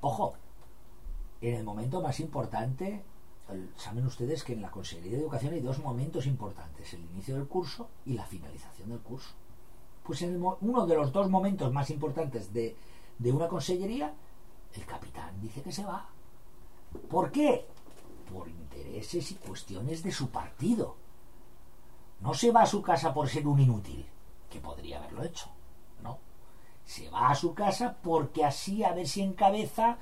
ojo, en el momento más importante, saben ustedes que en la Consejería de Educación hay dos momentos importantes, el inicio del curso y la finalización del curso. Pues en uno de los dos momentos más importantes de, de una consellería, el capitán dice que se va. ¿Por qué? Por intereses y cuestiones de su partido. No se va a su casa por ser un inútil, que podría haberlo hecho. No. Se va a su casa porque así a ver si encabeza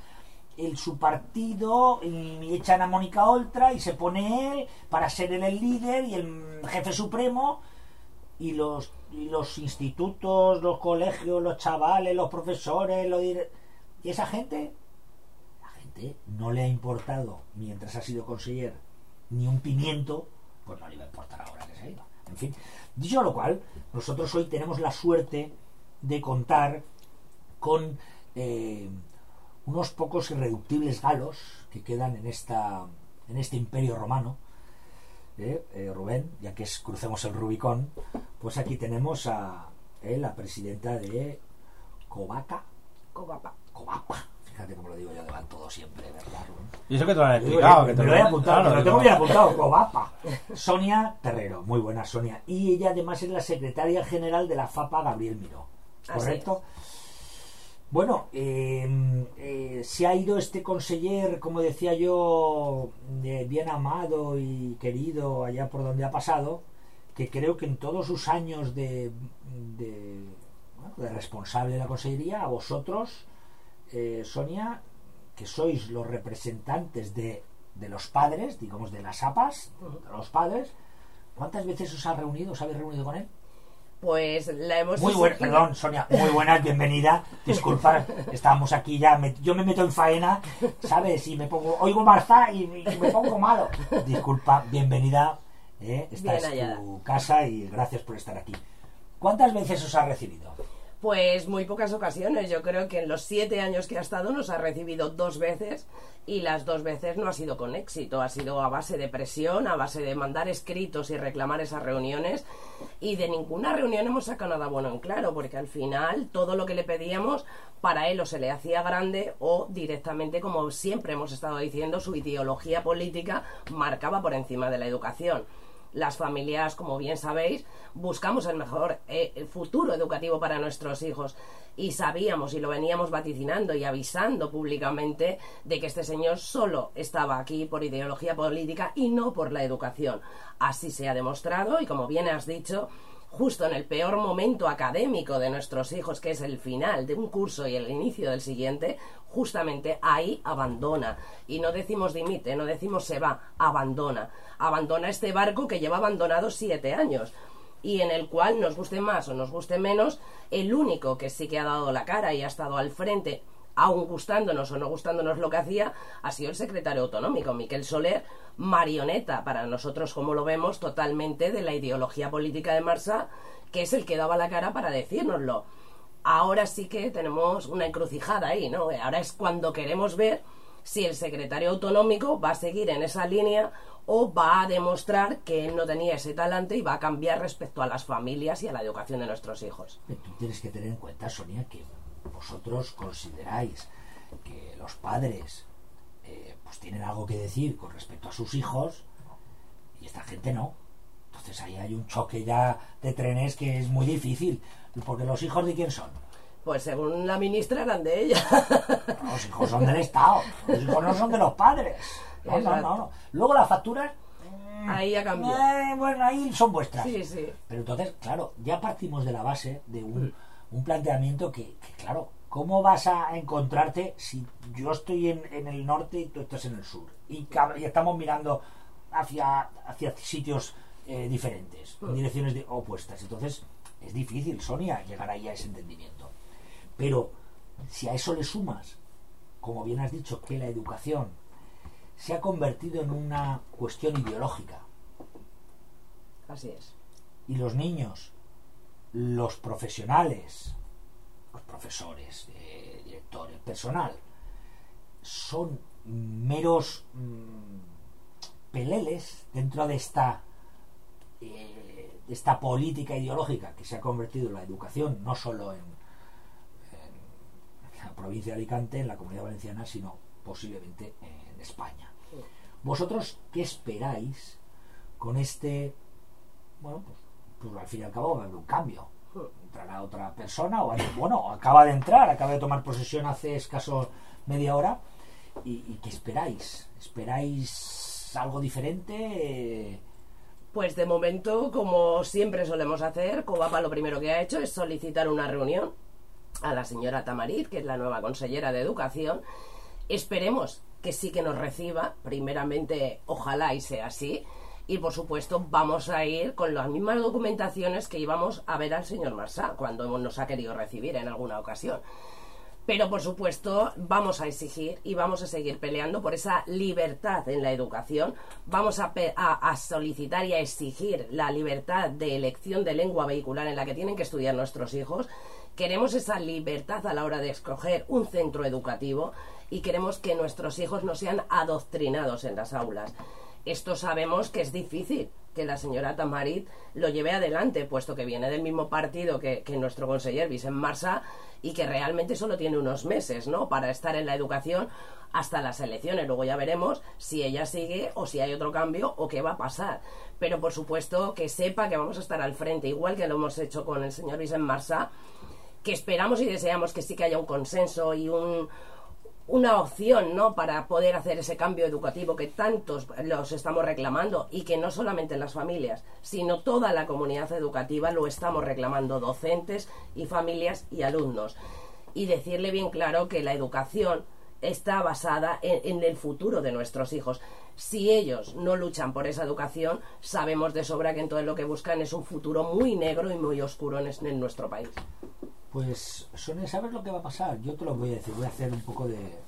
el, su partido y echan a Mónica Oltra y se pone él para ser él el líder y el jefe supremo y los, y los institutos, los colegios, los chavales, los profesores, los y esa gente, la gente no le ha importado mientras ha sido conseller ni un pimiento, pues no le iba a importar ahora que se ido. En fin, dicho lo cual, nosotros hoy tenemos la suerte de contar con eh, unos pocos irreductibles galos que quedan en esta en este imperio romano. ¿eh? Eh, Rubén ya que es crucemos el Rubicón pues aquí tenemos a eh, la presidenta de Covaca. Covapa. Covapa. Fíjate cómo lo digo yo de todo siempre ¿verdad Rubén? y eso que te lo han explicado me lo he apuntado lo tengo bien apuntado Covapa. Sonia Terrero muy buena Sonia. Y ella además es la secretaria general de la FAPA Gabriel Miró ¿correcto? Bueno, em, eh, se ha ido este conseller, como decía yo, bien amado y querido allá por donde ha pasado, que creo que en todos sus años de, de, responsable de la consellería, a vosotros, eh, Sonia, que sois los representantes de, de los padres, digamos de las APAS, de los padres, ¿cuántas veces os ha reunido, os habéis reunido con él? Pues la hemos Muy buena, perdón, Sonia, muy buena, bienvenida. Disculpa, estábamos aquí ya, yo me meto en faena, ¿sabes? Y me pongo, oigo Marza y, me pongo malo. Disculpa, bienvenida. ¿eh? Esta es tu casa y gracias por estar aquí. ¿Cuántas veces os ha recibido? Pues muy pocas ocasiones. Yo creo que en los siete años que ha estado nos ha recibido dos veces y las dos veces no ha sido con éxito. Ha sido a base de presión, a base de mandar escritos y reclamar esas reuniones y de ninguna reunión hemos sacado nada bueno en claro porque al final todo lo que le pedíamos para él o se le hacía grande o directamente, como siempre hemos estado diciendo, su ideología política marcaba por encima de la educación las familias, como bien sabéis, buscamos el mejor eh, futuro educativo para nuestros hijos y sabíamos y lo veníamos vaticinando y avisando públicamente de que este señor solo estaba aquí por ideología política y no por la educación. Así se ha demostrado y como bien has dicho, justo en el peor momento académico de nuestros hijos, que es el final de un curso y el inicio del siguiente, justamente ahí abandona. Y no decimos dimite, no decimos se va, abandona. Abandona este barco que lleva abandonado siete años y en el cual, nos guste más o nos guste menos, el único que sí que ha dado la cara y ha estado al frente aun gustándonos o no gustándonos lo que hacía, ha sido el secretario autonómico, Miquel Soler, marioneta para nosotros, como lo vemos, totalmente de la ideología política de Marsa, que es el que daba la cara para decírnoslo. Ahora sí que tenemos una encrucijada ahí, ¿no? Ahora es cuando queremos ver si el secretario autonómico va a seguir en esa línea o va a demostrar que él no tenía ese talante y va a cambiar respecto a las familias y a la educación de nuestros hijos. Tú tienes que tener en cuenta, Sonia, que vosotros consideráis que los padres eh, pues tienen algo que decir con respecto a sus hijos y esta gente no. Entonces ahí hay un choque ya de trenes que es muy difícil. Porque los hijos de quién son? Pues según la ministra eran de ella. los hijos son del Estado. Los hijos no son de los padres. No, no, no, Luego las facturas ahí ya cambió. Eh, bueno, ahí son vuestras. Sí, sí. Pero entonces, claro, ya partimos de la base de un, mm un planteamiento que, claro, ¿cómo vas a encontrarte si yo estoy en, el norte y tú estás en el sur? Y, y estamos mirando hacia, hacia sitios eh, diferentes, en direcciones opuestas. Entonces, es difícil, Sonia, llegar ahí a ese entendimiento. Pero si a eso le sumas, como bien has dicho, que la educación se ha convertido en una cuestión ideológica. Así es. Y los niños los profesionales, los profesores, eh, directores, personal, son meros mm, peleles dentro de esta, eh, esta política ideológica que se ha convertido en la educación, no solo en, la provincia de Alicante, en la comunidad valenciana, sino posiblemente en España. ¿Vosotros qué esperáis con este, bueno, pues, pues al fin y al cabo va a haber un cambio? Entrará otra persona, o bueno, acaba de entrar, acaba de tomar posesión hace escaso media hora, ¿y, y qué esperáis? ¿Esperáis algo diferente? Pues de momento, como siempre solemos hacer, Covapa lo primero que ha hecho es solicitar una reunión a la señora Tamarit, que es la nueva consellera de Educación. Esperemos que sí que nos reciba, primeramente, ojalá y sea así. Y por supuesto, vamos a ir con las mismas documentaciones que íbamos a ver al señor Marsá cuando nos ha querido recibir en alguna ocasión. Pero por supuesto vamos a exigir y vamos a seguir peleando por esa libertad en la educación. Vamos a, solicitar y a exigir la libertad de elección de lengua vehicular en la que tienen que estudiar nuestros hijos. Queremos esa libertad a la hora de escoger un centro educativo y queremos que nuestros hijos no sean adoctrinados en las aulas. Esto sabemos que es difícil, que la señora Tamarit lo lleve adelante, puesto que viene del mismo partido que, nuestro conseller Vicent Marsa y que realmente solo tiene unos meses, ¿no? Para estar en la educación hasta las elecciones. Luego ya veremos si ella sigue o si hay otro cambio o qué va a pasar. Pero por supuesto que sepa que vamos a estar al frente, igual que lo hemos hecho con el señor Vicent Marsa, que esperamos y deseamos que sí que haya un consenso y un, una opción, ¿no? Para poder hacer ese cambio educativo que tantos los estamos reclamando y que no solamente las familias, sino toda la comunidad educativa lo estamos reclamando, docentes y familias y alumnos. Y decirle bien claro que la educación está basada en, el futuro de nuestros hijos. Si ellos no luchan por esa educación, sabemos de sobra que entonces lo que buscan es un futuro muy negro y muy oscuro en nuestro país. Pues, Sonia, ¿sabes lo que va a pasar? Yo te lo voy a decir, voy a hacer un poco de,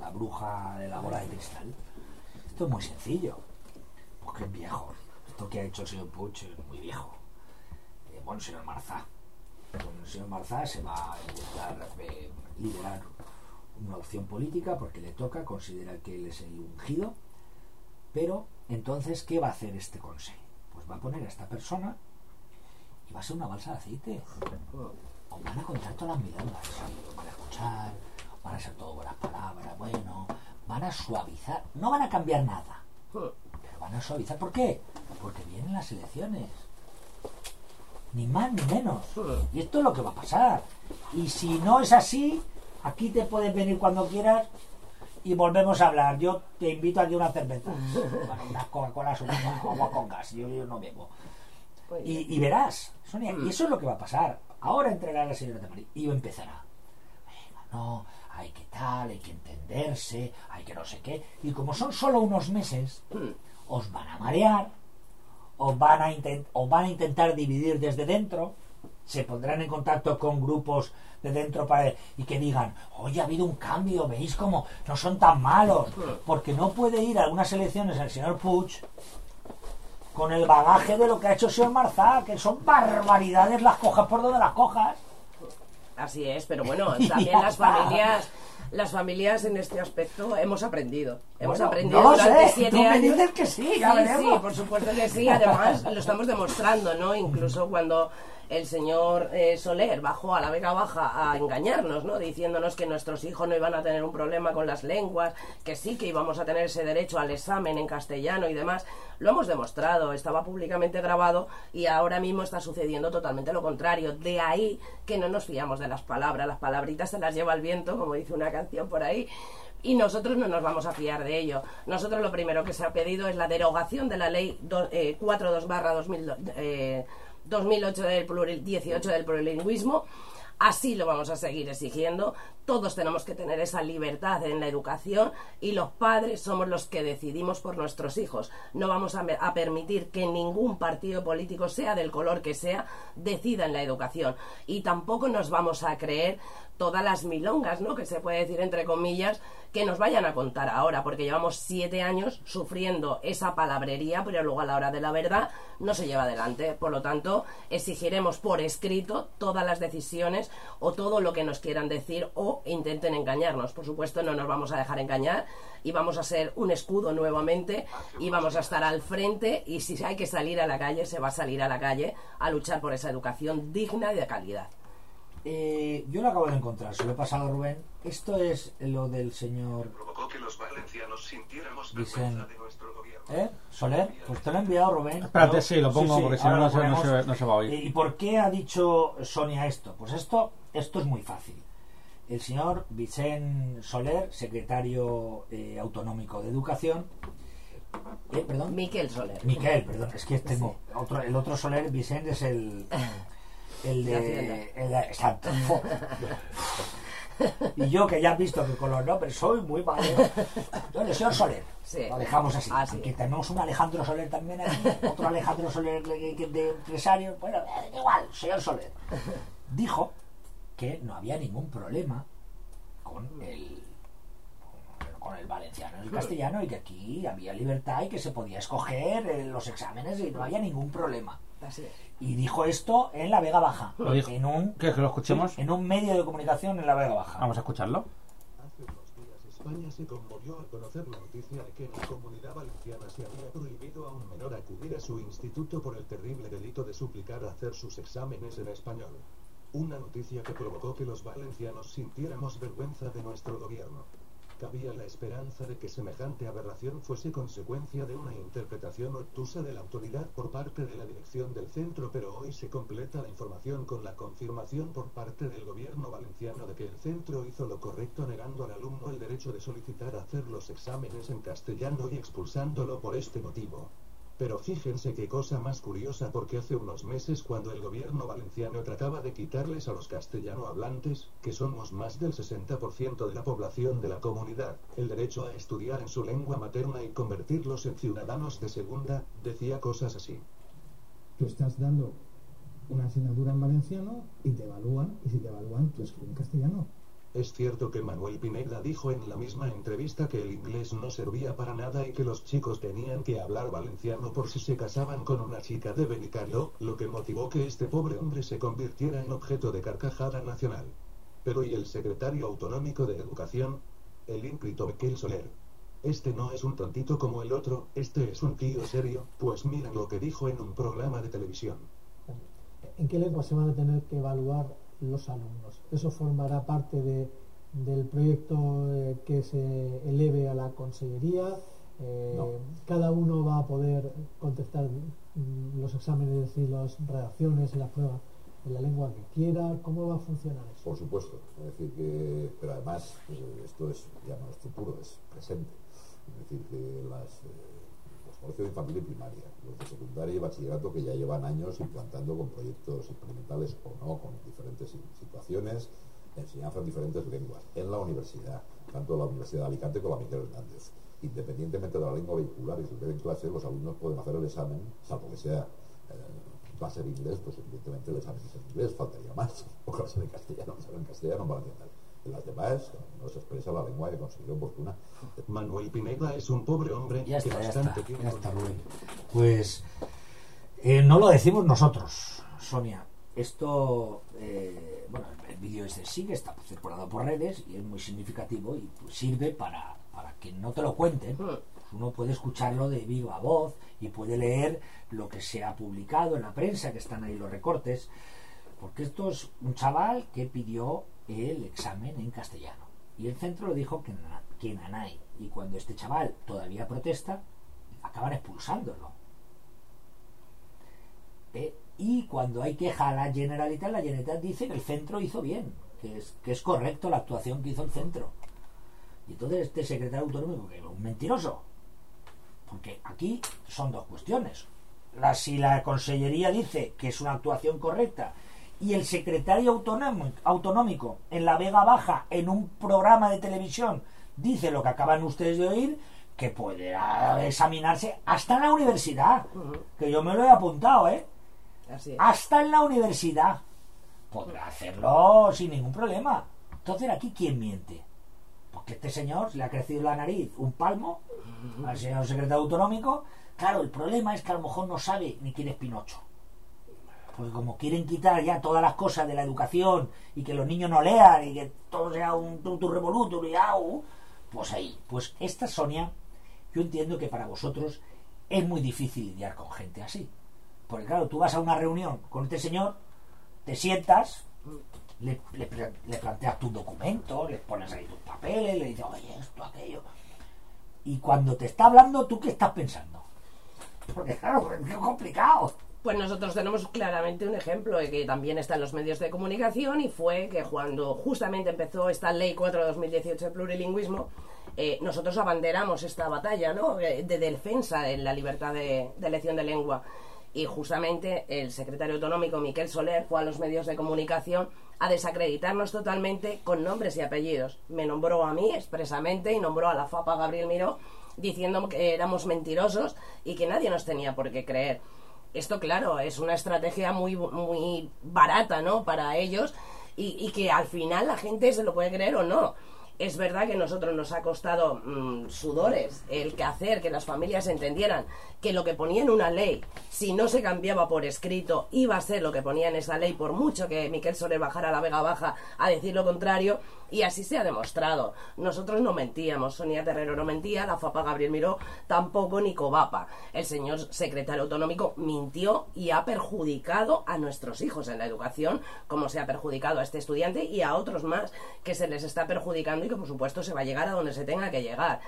la bruja de la bola de cristal. Esto es muy sencillo, porque es viejo. Esto que ha hecho el señor Puig es muy viejo. Eh, bueno, el señor Marzá. el señor Marzá se va a intentar eh, liderar una opción política porque le toca, considera que él es el ungido. Pero, entonces, ¿qué va a hacer este consejo? Pues va a poner a esta persona y va a ser una balsa de aceite van a contar todas las milongas, van a escuchar, van a ser todo buenas palabras, bueno, van a suavizar, no van a cambiar nada, pero van a suavizar. ¿Por qué? Porque vienen las elecciones. Ni más ni menos. Y esto es lo que va a pasar. Y si no es así, aquí te puedes venir cuando quieras y volvemos a hablar. Yo te invito a que una cerveza. Bueno, unas Coca-Cola, agua con gas. Yo, no bebo. Y, y, verás, Sonia, y eso es lo que va a pasar. Ahora entregará la señora Tamarit y empezará. Venga, no, hay que tal, hay que entenderse, hay que no sé qué. Y como son solo unos meses, os van a marear, os van a, os van a intentar dividir desde dentro, se pondrán en contacto con grupos de dentro para y que digan, oye, ha habido un cambio, veis cómo no son tan malos, porque no puede ir a unas elecciones el señor Puig con el bagaje de lo que ha hecho el señor Marzá, que son barbaridades las cojas por donde las cojas. Así es, pero bueno, también las familias las familias en este aspecto hemos aprendido. Hemos aprendido durante siete años. que sí, sí, sí, por supuesto que sí. Además, lo estamos demostrando, ¿no? Incluso cuando el señor eh, Soler bajó a la Vega Baja a engañarnos, ¿no? Diciéndonos que nuestros hijos no iban a tener un problema con las lenguas, que sí que íbamos a tener ese derecho al examen en castellano y demás. Lo hemos demostrado, estaba públicamente grabado y ahora mismo está sucediendo totalmente lo contrario. De ahí que no nos fiamos de las palabras, las palabritas se las lleva el viento, como dice una canción por ahí y nosotros no nos vamos a fiar de ello. Nosotros lo primero que se ha pedido es la derogación de la ley 42 2002 eh, 2008 del 18 del plurilingüismo. Así lo vamos a seguir exigiendo. Todos tenemos que tener esa libertad en la educación y los padres somos los que decidimos por nuestros hijos. No vamos a, permitir que ningún partido político, sea del color que sea, decida en la educación. Y tampoco nos vamos a creer todas las milongas, ¿no? Que se puede decir entre comillas, que nos vayan a contar ahora, porque llevamos siete años sufriendo esa palabrería, pero luego a la hora de la verdad no se lleva adelante. Por lo tanto, exigiremos por escrito todas las decisiones o todo lo que nos quieran decir o intenten engañarnos. Por supuesto, no nos vamos a dejar engañar y vamos a ser un escudo nuevamente y vamos a estar al frente y si hay que salir a la calle, se va a salir a la calle a luchar por esa educación digna y de calidad. Eh, yo lo acabo de encontrar, se lo he pasado a Rubén. Esto es lo del señor Provocó que los valencianos sintiéramos Dicen- vergüenza de nuestro gobierno. ¿Eh? Soler, pues te lo he enviado Rubén. Espérate, Pero- sí, lo pongo, porque si no, no se- no se- ponemos. no se va a oír. ¿Y por qué ha dicho Sonia esto? Pues esto, esto es muy fácil. El señor Vicente Soler, secretario eh, autonómico de Educación, eh, perdón, Miquel Soler. Miquel, perdón, es que tengo otro, el otro Soler, Vicente es el, el De el de- exacto. Y yo que ya has visto que con los nombres soy muy malo. Yo, el señor Soler. Sí. Lo dejamos así. Ah, sí. Que tenemos un Alejandro Soler también aquí, otro Alejandro Soler de, de- de empresario. Bueno, eh, igual, señor Soler. Dijo que no había ningún problema con el con- el valenciano y el castellano y que aquí había libertad y que se podía escoger eh, los exámenes y no había ningún problema. Así es. Y dijo esto en la Vega Baja, Lo dijo. en un ¿Quieres que lo escuchemos? en un medio de comunicación en la Vega Baja. Vamos a escucharlo. Hace unos días España se conmovió al conocer la noticia de que en la comunidad valenciana se había prohibido a un menor acudir a su instituto por el terrible delito de suplicar hacer sus exámenes en español. Una noticia que provocó que los valencianos sintiéramos vergüenza de nuestro gobierno. Cabía la esperanza de que semejante aberración fuese consecuencia de una interpretación obtusa de la autoridad por parte de la dirección del centro, pero hoy se completa la información con la confirmación por parte del gobierno valenciano de que el centro hizo lo correcto negando al alumno el derecho de solicitar hacer los exámenes en castellano y expulsándolo por este motivo. Pero fíjense qué cosa más curiosa porque hace unos meses cuando el gobierno valenciano trataba de quitarles a los castellano hablantes, que somos más del 60% de la población de la comunidad, el derecho a estudiar en su lengua materna y convertirlos en ciudadanos de segunda, decía cosas así. tú estás dando una asignatura en valenciano y te evalúan, y si te evalúan, tú escribes en castellano. Es cierto que Manuel Pineda dijo en la misma entrevista que el inglés no servía para nada y que los chicos tenían que hablar valenciano por si se casaban con una chica de Benicarlo, lo que motivó que este pobre hombre se convirtiera en objeto de carcajada nacional. Pero ¿y el secretario autonómico de Educación? El ínclito Miquel Soler. Este no es un tontito como el otro, este es un tío serio, pues miren lo que dijo en un programa de televisión. ¿En qué lengua se van a tener que evaluar los alumnos? ¿Eso formará parte de- del proyecto eh, que se eleve a la consellería? Eh, No. ¿Cada uno va a poder contestar mm, los exámenes y las redacciones y las pruebas en la lengua que quiera? ¿Cómo va a funcionar eso? Por supuesto, es decir que, pero además eh, esto es ya no es futuro, es presente. Es decir que las, eh, de infantil y primaria, los de secundaria y bachillerato que ya llevan años implantando con proyectos experimentales o no, con diferentes si- situaciones, enseñanza en diferentes lenguas, en la universidad, tanto la Universidad de Alicante como la Miguel Hernández. Independientemente de la lengua vehicular y su en clase, los alumnos pueden hacer el examen, salvo que sea eh, clase de inglés, pues evidentemente el examen es en inglés, faltaría más. O clase de castellano, el en castellano van a entender. En las demás no se expresa la lengua que considero oportuna. Manuel Pineda es un pobre hombre Ya que está, ya bastante está, tiempo ya está, Rubén. Pues eh, no lo decimos nosotros, Sonia. Esto, eh, bueno, el vídeo este sigue, está circulado por redes y es muy significativo y pues, sirve para, para que no te lo cuenten. Pues uno puede escucharlo de viva voz y puede leer lo que se ha publicado en la prensa, que están ahí los recortes, porque esto es un chaval que pidió el examen en castellano. Y el centro le dijo que, que nanay. Y cuando este chaval todavía protesta, acaban expulsándolo. Eh, y cuando hay queja a la Generalitat, la Generalitat dice que el centro hizo bien, que es, que es correcto la actuación que hizo el centro. Y entonces este secretario autonómico, que es un mentiroso, porque aquí son dos cuestiones. Si la consellería dice que es una actuación correcta y el secretario autonómico, en la Vega Baja, en un programa de televisión, dice lo que acaban ustedes de oír, que puede ah, examinarse hasta en la universidad, que yo me lo he apuntado, ¿eh? Así es. Hasta en la universidad. Podrá hacerlo sin ningún problema. Entonces, ¿aquí quién miente? Porque este señor le ha crecido la nariz un palmo al señor secretario autonómico. Claro, el problema es que a lo mejor no sabe ni quién es Pinocho. Porque como quieren quitar ya todas las cosas de la educación y que los niños no lean y que todo sea un tutu au, pues ahí. Pues esta Sonia, yo entiendo que para vosotros es muy difícil lidiar con gente así. Porque claro, tú vas a una reunión con este señor, te sientas le, le planteas tus documentos, le pones ahí tus papeles, le dices, oye, esto, aquello. Y cuando te está hablando, ¿tú qué estás pensando? Porque claro, es complicado. Pues nosotros tenemos claramente un ejemplo que también está en los medios de comunicación y fue que cuando justamente empezó esta ley 4 de 2018 de plurilingüismo, eh, nosotros abanderamos esta batalla ¿no? Eh, de defensa de la libertad de, de elección de lengua. Y justamente el secretario autonómico Miquel Soler fue a los medios de comunicación a desacreditarnos totalmente con nombres y apellidos. Me nombró a mí expresamente y nombró a la FAPA Gabriel Miró diciendo que éramos mentirosos y que nadie nos tenía por qué creer. Esto, claro, es una estrategia muy, muy barata, ¿no? Para ellos y, y que al final la gente se lo puede creer o no. Es verdad que nosotros nos ha costado mm, sudores el que hacer que las familias entendieran que lo que ponía en una ley, si no se cambiaba por escrito, iba a ser lo que ponía en esa ley, por mucho que Miquel Soler bajara a la Vega Baja a decir lo contrario, y así se ha demostrado. Nosotros no mentíamos, Sonia Terrero no mentía, la FAPA Gabriel Miró tampoco, ni Covapa. El señor secretario autonómico mintió y ha perjudicado a nuestros hijos en la educación, como se ha perjudicado a este estudiante y a otros más que se les está perjudicando y que por supuesto se va a llegar a donde se tenga que llegar.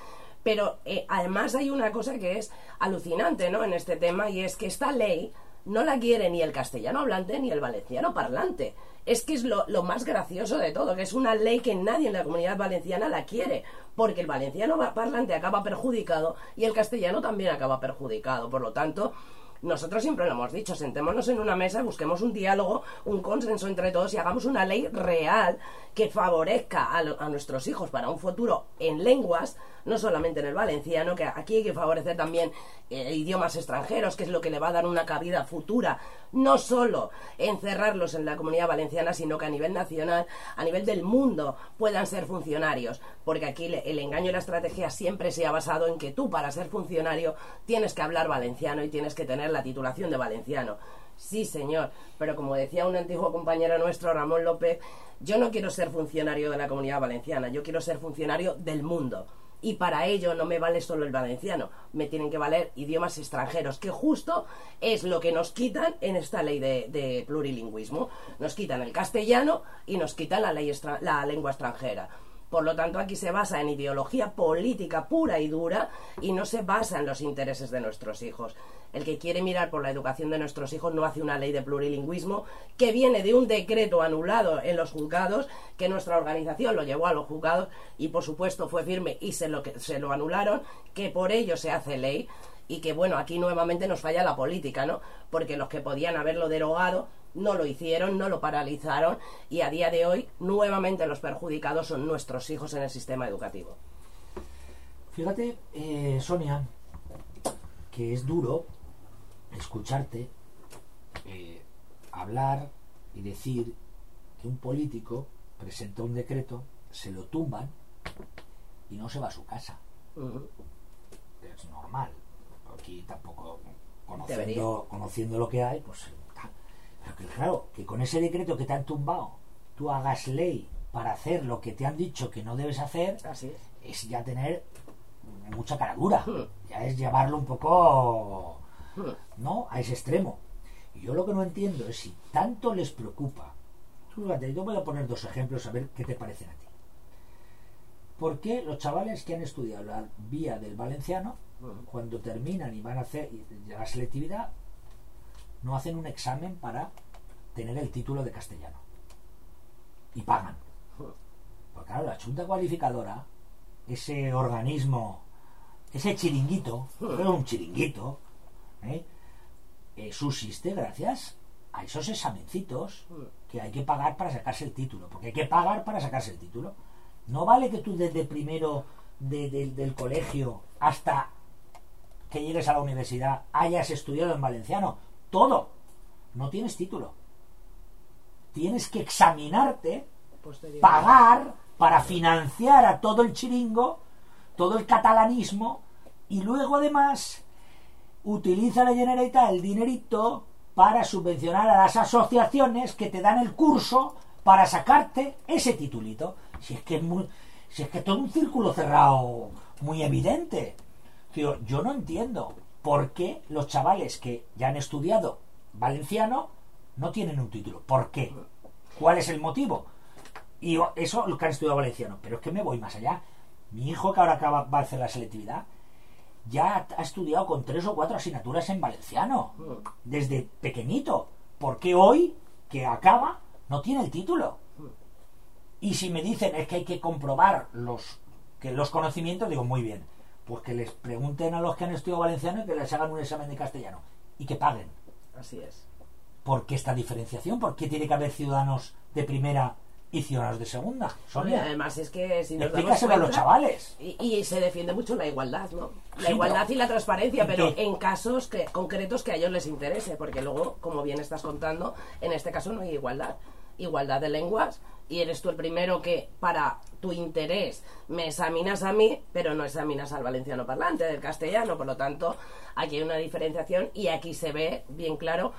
Pero eh, además hay una cosa que es alucinante ¿no? en este tema y es que esta ley no la quiere ni el castellano hablante ni el valenciano parlante. Es que es lo, más gracioso de todo, que es una ley que nadie en la comunidad valenciana la quiere, porque el valenciano va- parlante acaba perjudicado y el castellano también acaba perjudicado. Por lo tanto, nosotros siempre lo hemos dicho, sentémonos en una mesa, busquemos un diálogo, un consenso entre todos y hagamos una ley real que favorezca a, lo- a nuestros hijos para un futuro en lenguas, no solamente en el valenciano, que aquí hay que favorecer también eh, idiomas extranjeros, que es lo que le va a dar una cabida futura, no solo encerrarlos en la comunidad valenciana, sino que a nivel nacional, a nivel del mundo, puedan ser funcionarios, porque aquí el engaño y la estrategia siempre se ha basado en que tú para ser funcionario tienes que hablar valenciano y tienes que tener la titulación de valenciano. Sí, señor, pero como decía un antiguo compañero nuestro, Ramón López, yo no quiero ser funcionario de la comunidad valenciana, yo quiero ser funcionario del mundo. Y para ello no me vale solo el valenciano, me tienen que valer idiomas extranjeros, que justo es lo que nos quitan en esta ley de, plurilingüismo. Nos quitan el castellano y nos quitan la, ley la lengua extranjera. Por lo tanto, aquí se basa en ideología política pura y dura y no se basa en los intereses de nuestros hijos. El que quiere mirar por la educación de nuestros hijos no hace una ley de plurilingüismo que viene de un decreto anulado en los juzgados, que nuestra organización lo llevó a los juzgados y por supuesto fue firme y se lo, se lo anularon, que por ello se hace ley y que bueno, aquí nuevamente nos falla la política, ¿no? Porque los que podían haberlo derogado no lo hicieron, no lo paralizaron y a día de hoy nuevamente los perjudicados son nuestros hijos en el sistema educativo. Fíjate, eh, Sonia, que es duro escucharte eh, hablar y decir que un político presenta un decreto, se lo tumban y no se va a su casa. Es normal. Aquí tampoco, conociendo, conociendo lo que hay, pues que claro, que con ese decreto que te han tumbado, tú hagas ley para hacer lo que te han dicho que no debes hacer, Así es. es ya tener mucha caradura. Hmm. Ya es llevarlo un poco, Hmm. ¿no? A ese extremo. Y yo lo que no entiendo es si tanto les preocupa. Fíjate, yo voy a poner dos ejemplos a ver qué te parecen a ti. ¿Por qué los chavales que han estudiado la vía del valenciano, Hmm. cuando terminan y van a hacer la selectividad, no hacen un examen para tener el título de castellano? Y pagan. Porque claro, la Junta Cualificadora, ese organismo, ese chiringuito, era un chiringuito, ¿eh? Eh, subsiste gracias a esos examencitos que hay que pagar para sacarse el título. Porque hay que pagar para sacarse el título. No vale que tú desde primero de- de- del colegio hasta que llegues a la universidad hayas estudiado en valenciano. Todo. No tienes título. Tienes que examinarte pagar para financiar a todo el chiringo, todo el catalanismo, y luego además utiliza la Generalitat el dinerito para subvencionar a las asociaciones que te dan el curso para sacarte ese titulito. Si es que es muy, si es que todo un círculo cerrado muy evidente. Tío, yo no entiendo por qué los chavales que ya han estudiado valenciano no tienen un título. ¿Por qué? ¿Cuál es el motivo? Y eso lo que han estudiado valenciano. Pero es que me voy más allá. Mi hijo, que ahora acaba, va a hacer la selectividad, ya ha estudiado con tres o cuatro asignaturas en valenciano. Desde pequeñito. Porque hoy, que acaba, no tiene el título. Y si me dicen es que hay que comprobar los, que los conocimientos, digo, muy bien. Pues que les pregunten a los que han estudiado valenciano y que les hagan un examen de castellano. Y que paguen. Así es. ¿Por qué esta diferenciación? ¿Por qué tiene que haber ciudadanos de primera y ciudadanos de segunda? Y Sonia, además es que si nos damos explícaselo a los chavales. Y, y se defiende mucho la igualdad, ¿no? La Sí, igualdad y la transparencia, ¿en pero qué? en casos que, concretos que a ellos les interese, porque luego, como bien estás contando, en este caso no hay igualdad. Igualdad de lenguas y eres tú el primero que, para tu interés, me examinas a mí, pero no examinas al valenciano parlante, del castellano. Por lo tanto, aquí hay una diferenciación y aquí se ve bien claro.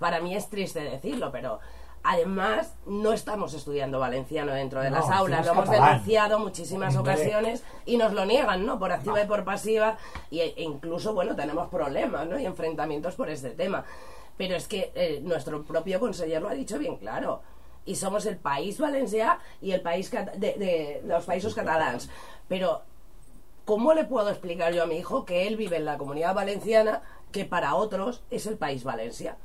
Para mí es triste decirlo, pero además no estamos estudiando valenciano dentro de No, las aulas. Lo hemos catalán. denunciado muchísimas Hombre. ocasiones y nos lo niegan, ¿no? Por activa No. y por pasiva y, e incluso, bueno, tenemos problemas, ¿no? Y enfrentamientos por este tema. Pero es que eh, nuestro propio conseller lo ha dicho bien claro. Y somos el país valencià y el país de, de los países catalans. Pero ¿cómo le puedo explicar yo a mi hijo que él vive en la comunidad valenciana, que para otros es el país Valencia?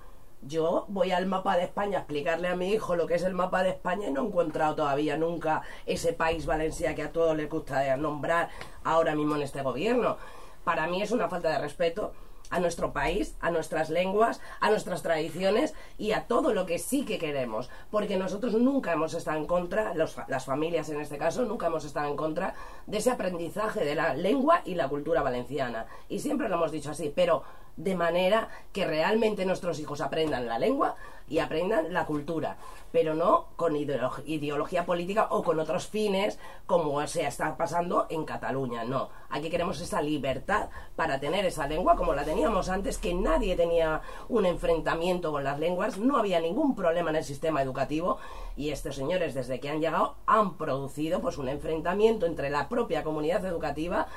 Yo voy al mapa de España a explicarle a mi hijo lo que es el mapa de España y no he encontrado todavía nunca ese país Valencia que a todos les gusta nombrar ahora mismo en este gobierno. Para mí es una falta de respeto a nuestro país, a nuestras lenguas, a nuestras tradiciones y a todo lo que sí que queremos. Porque nosotros nunca hemos estado en contra, los- las familias en este caso, nunca hemos estado en contra de ese aprendizaje de la lengua y la cultura valenciana. Y siempre lo hemos dicho así, pero de manera que realmente nuestros hijos aprendan la lengua y aprendan la cultura, pero no con ideolo- ideología política o con otros fines como se está pasando en Cataluña, no. Aquí queremos esa libertad para tener esa lengua como la teníamos antes, que nadie tenía un enfrentamiento con las lenguas, no había ningún problema en el sistema educativo y estos señores desde que han llegado han producido pues un enfrentamiento entre la propia comunidad educativa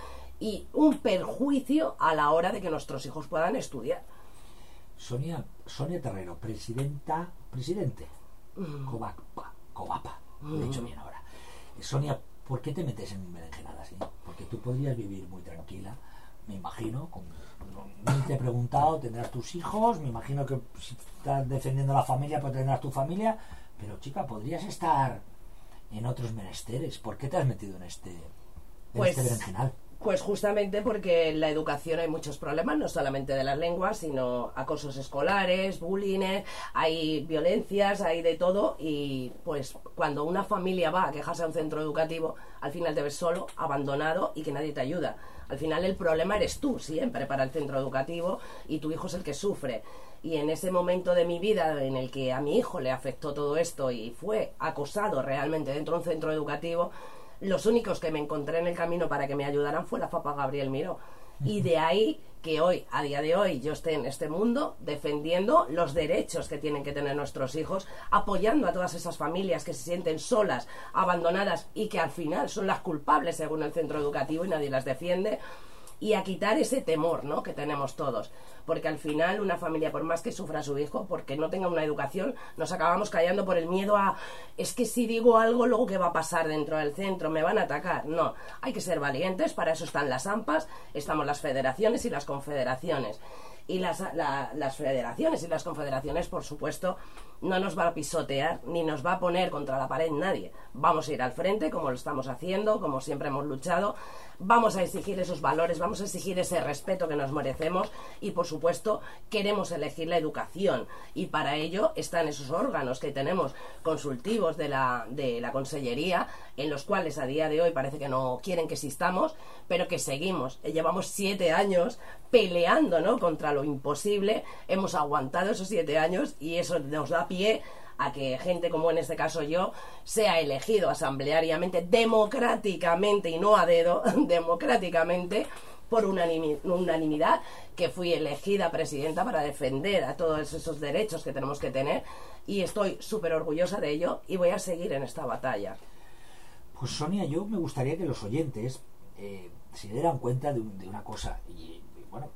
y un perjuicio a la hora de que nuestros hijos puedan estudiar. Sonia, Sonia Terrero, presidenta, presidente, Covapa, Covapa, lo he dicho bien ahora. Eh, Sonia, ¿por qué te metes en berenjenadas así? Porque tú podrías vivir muy tranquila, me imagino, con, no- ni te he preguntado, tendrás tus hijos, me imagino que si estás defendiendo la familia, pues tendrás tu familia, pero chica, podrías estar en otros menesteres. ¿Por qué te has metido en este, en Pues- este berenjenal? Pues justamente porque en la educación hay muchos problemas, no solamente de las lenguas, sino acosos escolares, bullying, hay violencias, hay de todo y pues cuando una familia va a quejarse a un centro educativo, al final te ves solo, abandonado y que nadie te ayuda. Al final el problema eres tú siempre para el centro educativo y tu hijo es el que sufre. Y en ese momento de mi vida en el que a mi hijo le afectó todo esto y fue acosado realmente dentro de un centro educativo, los únicos que me encontré en el camino para que me ayudaran fue la FAPA Gabriel Miró. Y de ahí que hoy, a día de hoy, yo esté en este mundo defendiendo los derechos que tienen que tener nuestros hijos, apoyando a todas esas familias que se sienten solas, abandonadas y que al final son las culpables según el centro educativo y nadie las defiende y a quitar ese temor ¿no? que tenemos todos. Porque al final una familia, por más que sufra su hijo, porque no tenga una educación, nos acabamos callando por el miedo a, es que si digo algo, luego qué va a pasar dentro del centro, me van a atacar. No, hay que ser valientes, para eso están las AMPAs, estamos las federaciones y las confederaciones. Y las, la- las federaciones y las confederaciones, por supuesto, no nos va a pisotear ni nos va a poner contra la pared nadie. Vamos a ir al frente, como lo estamos haciendo, como siempre hemos luchado. Vamos a exigir esos valores, vamos a exigir ese respeto que nos merecemos y, por supuesto, queremos elegir la educación. Y para ello están esos órganos que tenemos consultivos de la, de la Consellería, en los cuales a día de hoy parece que no quieren que existamos, pero que seguimos. Eh, Llevamos siete años peleando ¿no? contra lo imposible, hemos aguantado esos siete años y eso nos da pie a que gente como en este caso yo sea elegido asambleariamente, democráticamente y no a dedo, democráticamente por unanimi- unanimidad, que fui elegida presidenta para defender a todos esos derechos que tenemos que tener y estoy súper orgullosa de ello y voy a seguir en esta batalla. Pues Sonia, yo me gustaría que los oyentes eh, se dieran cuenta de, un- de una cosa. Y, y, bueno,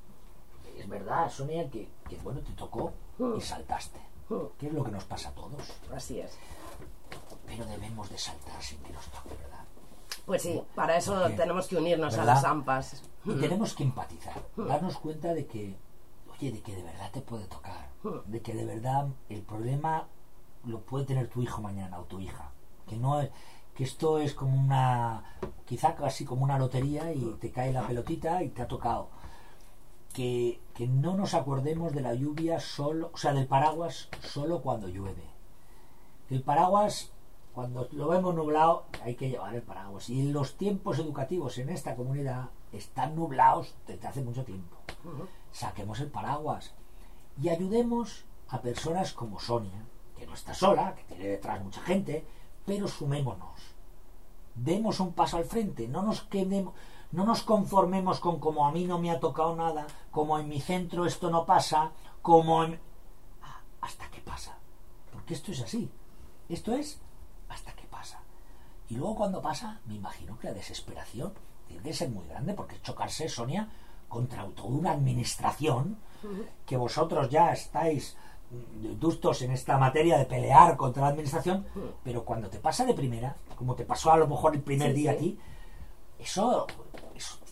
es verdad, Sonia, que, que, bueno, te tocó y saltaste. Que es lo que nos pasa a todos. Así es. Pero debemos de saltar sin que nos toque, ¿verdad? Pues sí, para eso Porque, tenemos que unirnos a las AMPAs. Y tenemos que empatizar, darnos cuenta de que, oye, de que de verdad te puede tocar, de que de verdad el problema lo puede tener tu hijo mañana o tu hija, que no es, que esto es como una, quizá casi como una lotería y te cae la pelotita y te ha tocado. Que, que no nos acordemos de la lluvia solo, o sea, del paraguas solo cuando llueve. El paraguas, cuando lo vemos nublado, hay que llevar el paraguas. Y los tiempos educativos en esta comunidad están nublados desde hace mucho tiempo. Saquemos el paraguas y ayudemos a personas como Sonia, que no está sola, que tiene detrás mucha gente, pero sumémonos. Demos un paso al frente, no nos quedemos, no nos conformemos con como a mí no me ha tocado nada, como en mi centro esto no pasa, como en... Ah, hasta que pasa. Porque esto es así. Esto es hasta que pasa. Y luego cuando pasa, me imagino que la desesperación tiene que ser muy grande, porque chocarse, Sonia, contra toda una administración que vosotros ya estáis dustos en esta materia de pelear contra la administración, pero cuando te pasa de primera, como te pasó a lo mejor el primer Sí, día sí. a ti, eso, eso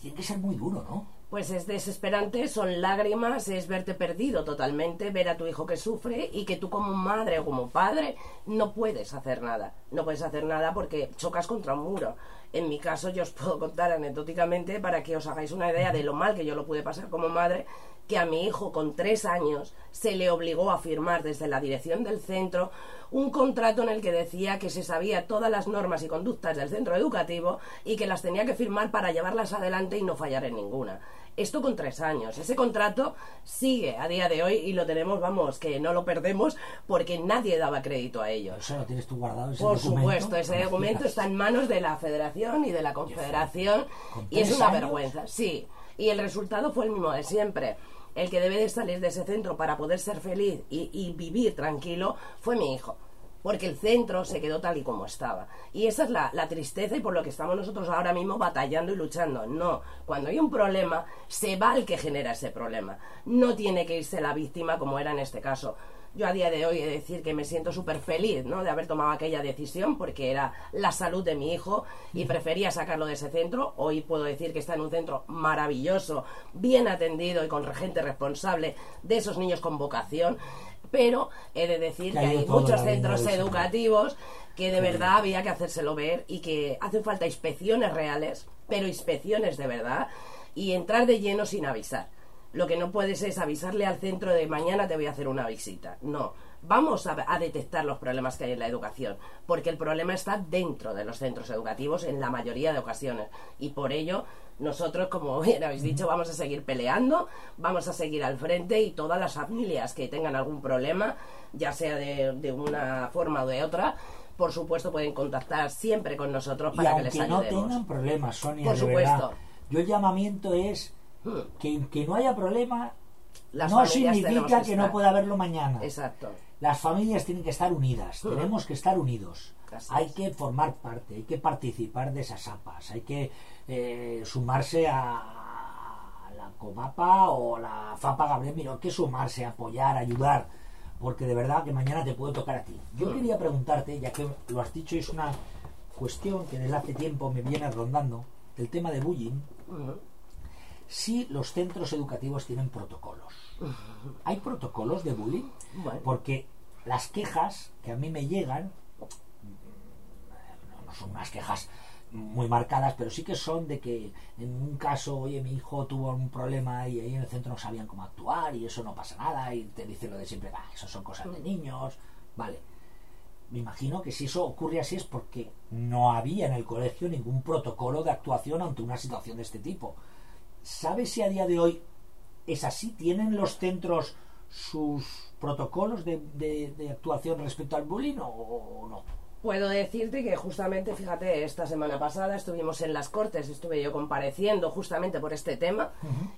tiene que ser muy duro, ¿no? Pues es desesperante, son lágrimas, es verte perdido totalmente, ver a tu hijo que sufre y que tú como madre o como padre no puedes hacer nada. No puedes hacer nada porque chocas contra un muro. En mi caso yo os puedo contar anecdóticamente para que os hagáis una idea de lo mal que yo lo pude pasar como madre, que a mi hijo con tres años se le obligó a firmar desde la dirección del centro un contrato en el que decía que se sabía todas las normas y conductas del centro educativo y que las tenía que firmar para llevarlas adelante y no fallar en ninguna. Esto con tres años. Ese contrato sigue a día de hoy y lo tenemos, vamos, que no lo perdemos porque nadie daba crédito a ello. Eso lo tienes tú guardado. Ese Por documento? supuesto, ese documento está en manos de la Federación y de la Confederación ¿Con y es una años? vergüenza, sí. Y el resultado fue el mismo de siempre. El que debe de salir de ese centro para poder ser feliz y, y vivir tranquilo fue mi hijo. Porque el centro se quedó tal y como estaba. Y esa es la, tristeza y por lo que estamos nosotros ahora mismo batallando y luchando. No, cuando hay un problema, se va el que genera ese problema. No tiene que irse la víctima como era en este caso. Yo a día de hoy he de decir que me siento súper feliz ¿no? de haber tomado aquella decisión porque era la salud de mi hijo y prefería sacarlo de ese centro. Hoy puedo decir que está en un centro maravilloso, bien atendido y con gente responsable de esos niños con vocación. Pero he de decir Que hay muchos centros educativos que de verdad había que hacérselo ver y que hacen falta inspecciones reales, pero inspecciones de verdad y entrar de lleno sin avisar. Lo que no puedes es avisarle al centro de mañana te voy a hacer una visita. No, vamos a, a detectar los problemas que hay en la educación, porque el problema está dentro de los centros educativos en la mayoría de ocasiones. Y por ello, nosotros, como bien habéis dicho, vamos a seguir peleando, vamos a seguir al frente y todas las familias que tengan algún problema, ya sea de, de una forma o de otra, por supuesto pueden contactar siempre con nosotros Y para que les aunque no ayudemos. tengan problemas, Sonia, Por de supuesto. verdad, yo el llamamiento es Hmm. que, que no haya problema Las no significa que que, no pueda haberlo mañana. Exacto. Las familias tienen que estar unidas, tenemos que estar unidos. Hay que formar parte, hay que participar de esas APAS, hay que eh, sumarse a la COMAPA o la FAPA Gabriel Miró, hay que sumarse, apoyar, ayudar, porque de verdad que mañana te puede tocar a ti. Yo quería preguntarte, ya que lo has dicho, es una cuestión que desde hace tiempo me viene rondando, el tema de bullying. Si los centros educativos tienen protocolos. ¿Hay protocolos de bullying? Bueno. Porque las quejas que a mí me llegan, no, son unas quejas muy marcadas, pero sí que son de que en un caso, oye, mi hijo tuvo un problema y ahí en el centro no sabían cómo actuar y eso no pasa nada y te dicen lo de siempre, ah, eso son cosas de niños, vale. Me imagino que si eso ocurre así es porque no había en el colegio ningún protocolo de actuación ante una situación de este tipo. ¿Sabes si a día de hoy es así? ¿Tienen los centros sus protocolos de, de- de actuación respecto al bullying o, o no? Puedo decirte que justamente, fíjate, esta semana pasada estuvimos en las Cortes, estuve yo compareciendo justamente por este tema,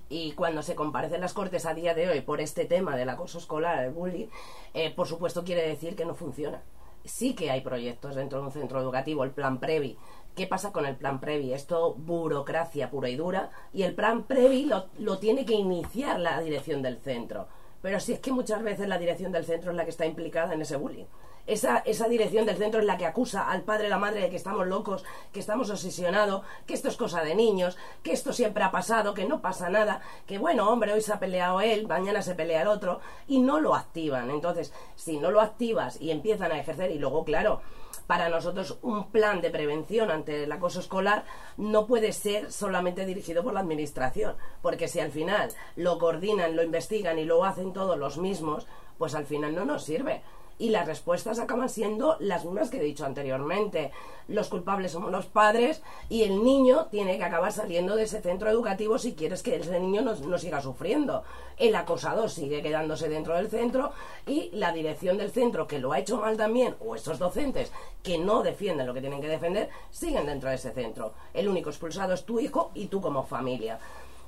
y cuando se comparece en las Cortes a día de hoy por este tema del acoso escolar, el bullying, eh, por supuesto quiere decir que no funciona. Sí que hay proyectos dentro de un centro educativo, el plan Previ. ¿Qué pasa con el plan Previ? Esto, burocracia pura y dura, y el plan Previ lo, lo tiene que iniciar la dirección del centro. Pero si es que muchas veces la dirección del centro es la que está implicada en ese bullying. Esa, esa dirección del centro es la que acusa al padre y la madre de que estamos locos, que estamos obsesionados, que esto es cosa de niños, que esto siempre ha pasado, que no pasa nada, que bueno, hombre, hoy se ha peleado él, mañana se pelea el otro, y no lo activan. Entonces, si no lo activas y empiezan a ejercer, y luego, claro, para nosotros un plan de prevención ante el acoso escolar no puede ser solamente dirigido por la administración, porque si al final lo coordinan, lo investigan y lo hacen todos los mismos, pues al final no nos sirve. Y las respuestas acaban siendo las mismas que he dicho anteriormente. Los culpables somos los padres y el niño tiene que acabar saliendo de ese centro educativo si quieres que ese niño no, no siga sufriendo. El acosador sigue quedándose dentro del centro y la dirección del centro, que lo ha hecho mal también, o estos docentes que no defienden lo que tienen que defender, siguen dentro de ese centro. El único expulsado es tu hijo y tú como familia.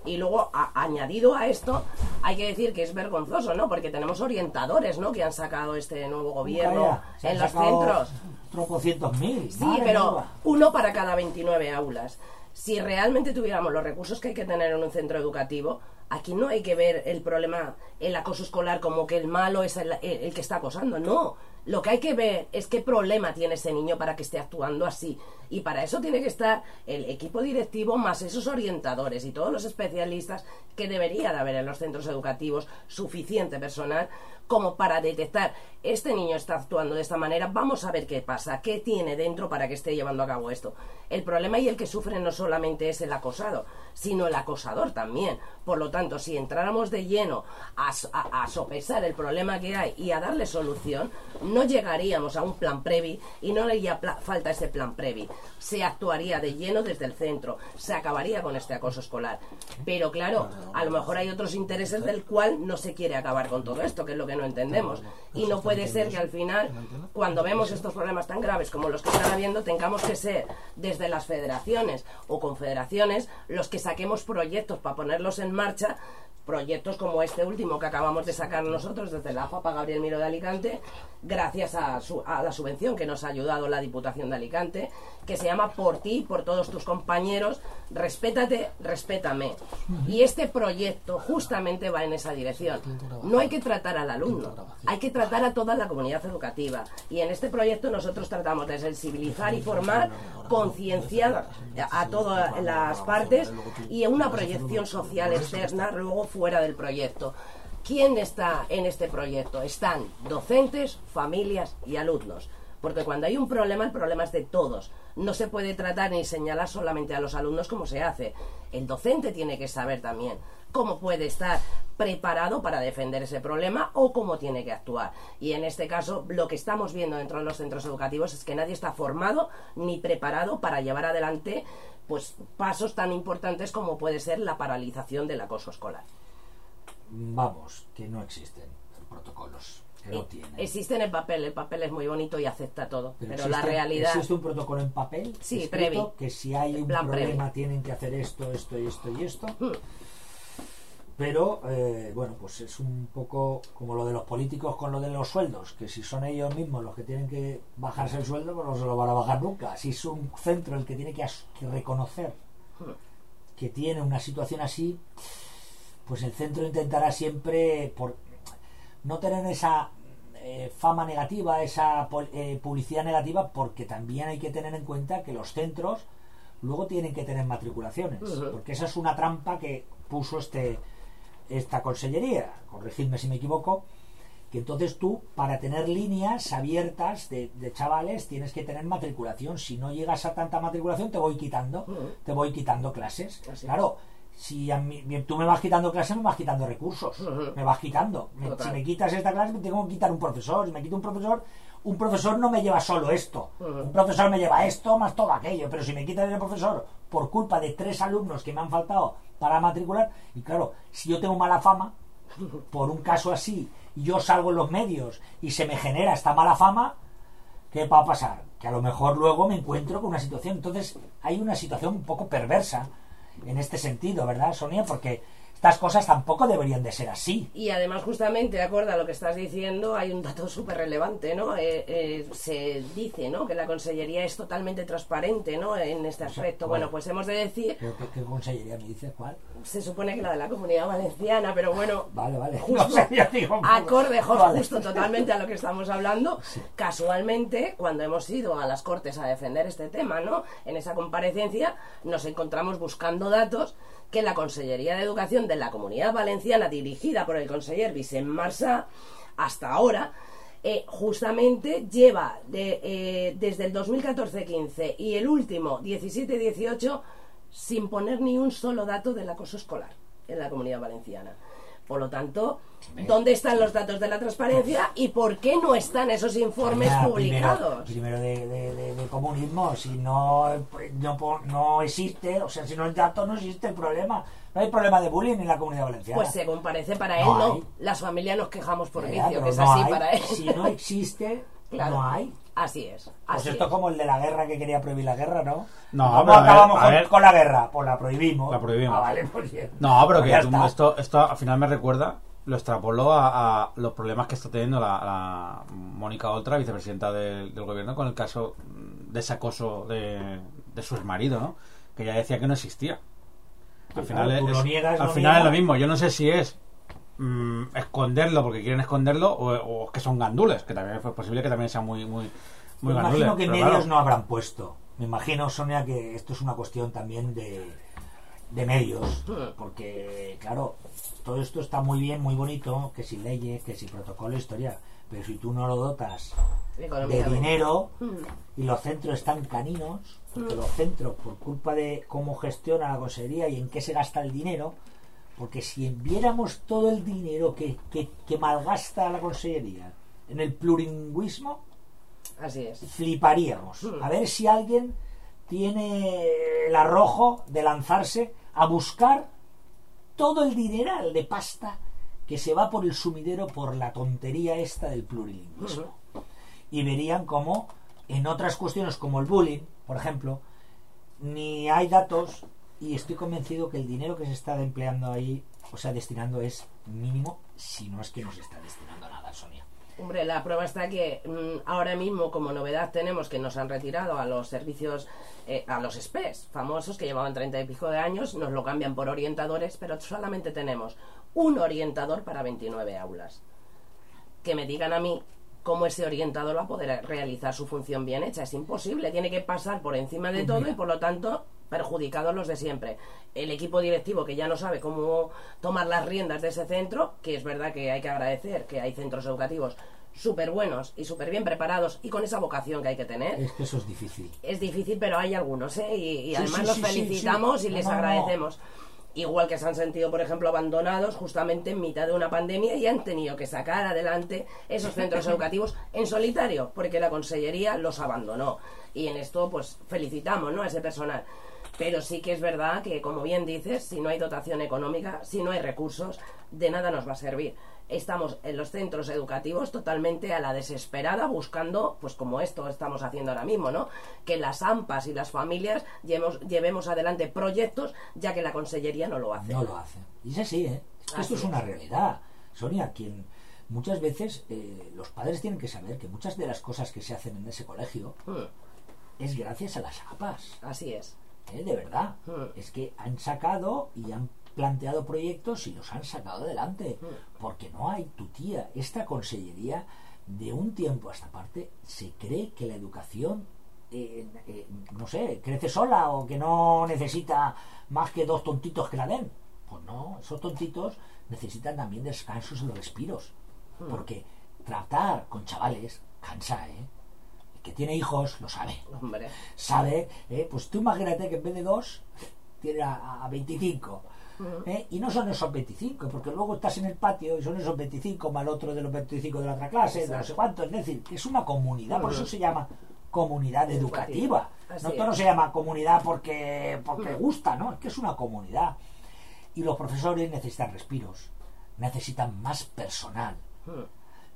Y luego, a- añadido a esto, hay que decir que es vergonzoso, ¿no? Porque tenemos orientadores, ¿no? Que han sacado este nuevo gobierno Calla, en los centros. Tropocientos mil. Sí, madre pero uno para cada 29 aulas. Si realmente tuviéramos los recursos que hay que tener en un centro educativo, aquí no hay que ver el problema, el acoso escolar, como que el malo es el, el- el que está acosando. No. Lo que hay que ver es qué problema tiene ese niño para que esté actuando así. Y para eso tiene que estar el equipo directivo más esos orientadores y todos los especialistas que debería de haber en los centros educativos suficiente personal como para detectar este niño está actuando de esta manera, vamos a ver qué pasa, qué tiene dentro para que esté llevando a cabo esto. El problema y el que sufre no solamente es el acosado, sino el acosador también. Por lo tanto, si entráramos de lleno a, a- a sopesar el problema que hay y a darle solución, no llegaríamos a un plan previ y no le haría falta ese plan previ. Se actuaría de lleno desde el centro, se acabaría con este acoso escolar. Pero claro, a lo mejor hay otros intereses del cual no se quiere acabar con todo esto, que es lo que no entendemos. Y no puede ser que al final, cuando vemos estos problemas tan graves como los que están habiendo, tengamos que ser desde las federaciones o confederaciones los que saquemos proyectos para ponerlos en marcha proyectos como este último que acabamos de sacar nosotros desde la FAPA Gabriel Miro de Alicante, gracias a, su- a la subvención que nos ha ayudado la Diputación de Alicante, que se llama Por ti, por todos tus compañeros, respétate, respétame. Y este proyecto justamente va en esa dirección. No hay que tratar al alumno, hay que tratar a toda la comunidad educativa. Y en este proyecto nosotros tratamos de sensibilizar y formar, concienciar a todas las partes y una proyección social externa luego fuera del proyecto. ¿Quién está en este proyecto? Están docentes, familias y alumnos. Porque cuando hay un problema, el problema es de todos. No se puede tratar ni señalar solamente a los alumnos como se hace. El docente tiene que saber también cómo puede estar preparado para defender ese problema o cómo tiene que actuar. Y en este caso, lo que estamos viendo dentro de los centros educativos es que nadie está formado ni preparado para llevar adelante pues pasos tan importantes como puede ser la paralización del acoso escolar. Vamos, que no existen protocolos, Eh. Existe en el papel, el papel es muy bonito y acepta todo, pero, la existe- realidad ¿Existe un protocolo en papel? Sí, escrito, previ. Que si hay un problema previ. tienen que hacer esto, esto y esto y esto. Hmm. Pero, eh, bueno, pues es un poco como lo de los políticos con lo de los sueldos, que si son ellos mismos los que tienen que bajarse el sueldo, pues no se lo van a bajar nunca. Si es un centro el que tiene que, reconocer que tiene una situación así, pues el centro intentará siempre por no tener esa eh, fama negativa, esa eh, publicidad negativa, porque también hay que tener en cuenta que los centros luego tienen que tener matriculaciones, porque esa es una trampa que puso este esta consellería, corregidme si me equivoco, que entonces tú, para tener líneas abiertas de, de chavales, tienes que tener matriculación. Si no llegas a tanta matriculación, te voy quitando, te voy quitando clases. Así claro, si a mí- tú me vas quitando clases, me vas quitando recursos. Me vas quitando. Me- si me quitas esta clase, me tengo que quitar un profesor. Si me quito un profesor, un profesor no me lleva solo esto. Un profesor me lleva esto más todo aquello. Pero si me quitas el profesor por culpa de tres alumnos que me han faltado para matricular, y claro, si yo tengo mala fama, por un caso así, y yo salgo en los medios y se me genera esta mala fama, ¿qué va a pasar? Que a lo mejor luego me encuentro con una situación. Entonces, hay una situación un poco perversa en este sentido, ¿verdad, Sonia? Porque estas cosas tampoco deberían de ser así. Y además, justamente, de acuerdo a lo que estás diciendo, hay un dato súper relevante, ¿no? Eh, eh, se dice, ¿no? Que la Consellería es totalmente transparente, ¿no? En este aspecto. ¿cuál? Bueno, pues hemos de decir, ¿Qué, qué- qué consellería me dice cuál? se supone que la de la Comunidad Valenciana, pero bueno, Vale, vale. Justo. No sé, digo, acorde jo- vale. justo totalmente a lo que estamos hablando. Casualmente, cuando hemos ido a las Cortes a defender este tema, ¿no? En esa comparecencia nos encontramos buscando datos que la Consellería de Educación de la Comunidad Valenciana, dirigida por el conseller Vicent Marsá, hasta ahora, eh, justamente lleva de, eh, desde el 2014-15 y el último 17-18 sin poner ni un solo dato del acoso escolar en la Comunidad Valenciana. Por lo tanto, ¿dónde están los datos de la transparencia y por qué no están esos informes Mira, publicados? Primero, primero de, de- de- de comunismo, si no, no, po- no existe, o sea, si no el dato no existe el problema. No hay problema de bullying en la comunidad valenciana. Pues según parece para él, No no. hay. Las familias nos quejamos por vicio, que es no así hay. para él. Si no existe, Claro. no hay. Así es. Pues así esto es. como el de la guerra que quería prohibir la guerra, ¿no? No, ¿Cómo pero a ver, acabamos a con, ver. con la guerra? Pues la prohibimos. La prohibimos. Ah, vale, pues bien. No, pero Pues que ya tú- esto, esto al final me recuerda, lo extrapoló a, a los problemas que está teniendo la, la Mónica Oltra, vicepresidenta del, del gobierno, con el caso de ese acoso de, de su exmarido, ¿no? Que ella decía que no existía. Al final, claro, es, lo niegas, al lo final es lo mismo. Yo no sé si es mm, esconderlo porque quieren esconderlo o, o que son gandules, que también es posible que también sean muy, muy, muy Me gandules. imagino que medios claro. no habrán puesto. Me imagino, Sonia, que esto es una cuestión también de, de medios. Porque, claro, todo esto está muy bien, muy bonito, que si leyes, que si protocolo, historia. Pero si tú no lo dotas de dinero Mm. y los centros están caninos, porque los centros, por culpa de cómo gestiona la consejería y en qué se gasta el dinero, porque si viéramos todo el dinero que, que, que malgasta la consejería en el plurilingüismo, Así es. fliparíamos. A ver si alguien tiene el arrojo de lanzarse a buscar todo el dineral de pasta que se va por el sumidero por la tontería esta del plurilingüismo. Y verían como en otras cuestiones como el bullying, por ejemplo, ni hay datos y estoy convencido que el dinero que se está empleando ahí, o sea, destinando es mínimo, si no es que no se está destinando nada, Sonia. Hombre, la prueba está que mm, ahora mismo como novedad tenemos que nos han retirado a los servicios, eh, a los SPES famosos que llevaban treinta y pico de años, nos lo cambian por orientadores, pero solamente tenemos un orientador para 29 aulas. Que me digan a mí cómo ese orientador va a poder realizar su función bien hecha. Es imposible, tiene que pasar por encima de todo y por lo tanto perjudicados los de siempre. El equipo directivo que ya no sabe cómo tomar las riendas de ese centro, que es verdad que hay que agradecer que hay centros educativos súper buenos y súper bien preparados y con esa vocación que hay que tener. Es que eso es difícil. Es difícil, pero hay algunos, ¿eh? Y, y Sí, además sí, los sí, felicitamos y les No, no, no. agradecemos. Igual que se han sentido, por ejemplo, abandonados justamente en mitad de una pandemia y han tenido que sacar adelante esos centros educativos en solitario, porque la consellería los abandonó. Y en esto, pues, felicitamos, ¿no? A ese personal. Pero sí que es verdad que, como bien dices, si no hay dotación económica, si no hay recursos, de nada nos va a servir. Estamos en los centros educativos totalmente a la desesperada buscando, pues como esto estamos haciendo ahora mismo, ¿no? Que las AMPAs y las familias llevemos, llevemos adelante proyectos, ya que la consellería no lo hace. No lo hace. Y es así, ¿eh? Así esto es una realidad. Sonia, quien muchas veces eh, los padres tienen que saber que muchas de las cosas que se hacen en ese colegio Hmm, es gracias a las APAS. así es. ¿Eh? De verdad. Hmm. Es que han sacado y han planteado proyectos y los han sacado adelante. Hmm. Porque no hay tu tía. Esta consellería, de un tiempo a esta parte, se cree que la educación, eh, eh, no sé, crece sola o que no necesita más que dos tontitos que la den. Pues no, esos tontitos necesitan también descansos y respiros. Porque tratar con chavales cansa, ¿eh? Que tiene hijos lo sabe Hombre. sabe, eh, pues tú imagínate que en vez de dos, tiene a, a 25. eh, y no son esos 25, porque luego estás en el patio y son esos 25 más el otro de los 25 de la otra clase, de no sé cuánto. Es decir, que es una comunidad, por eso se llama comunidad educativa. Así No, es. no se llama comunidad porque, porque gusta, ¿no? Es que es una comunidad. Y los profesores necesitan respiros, necesitan más personal.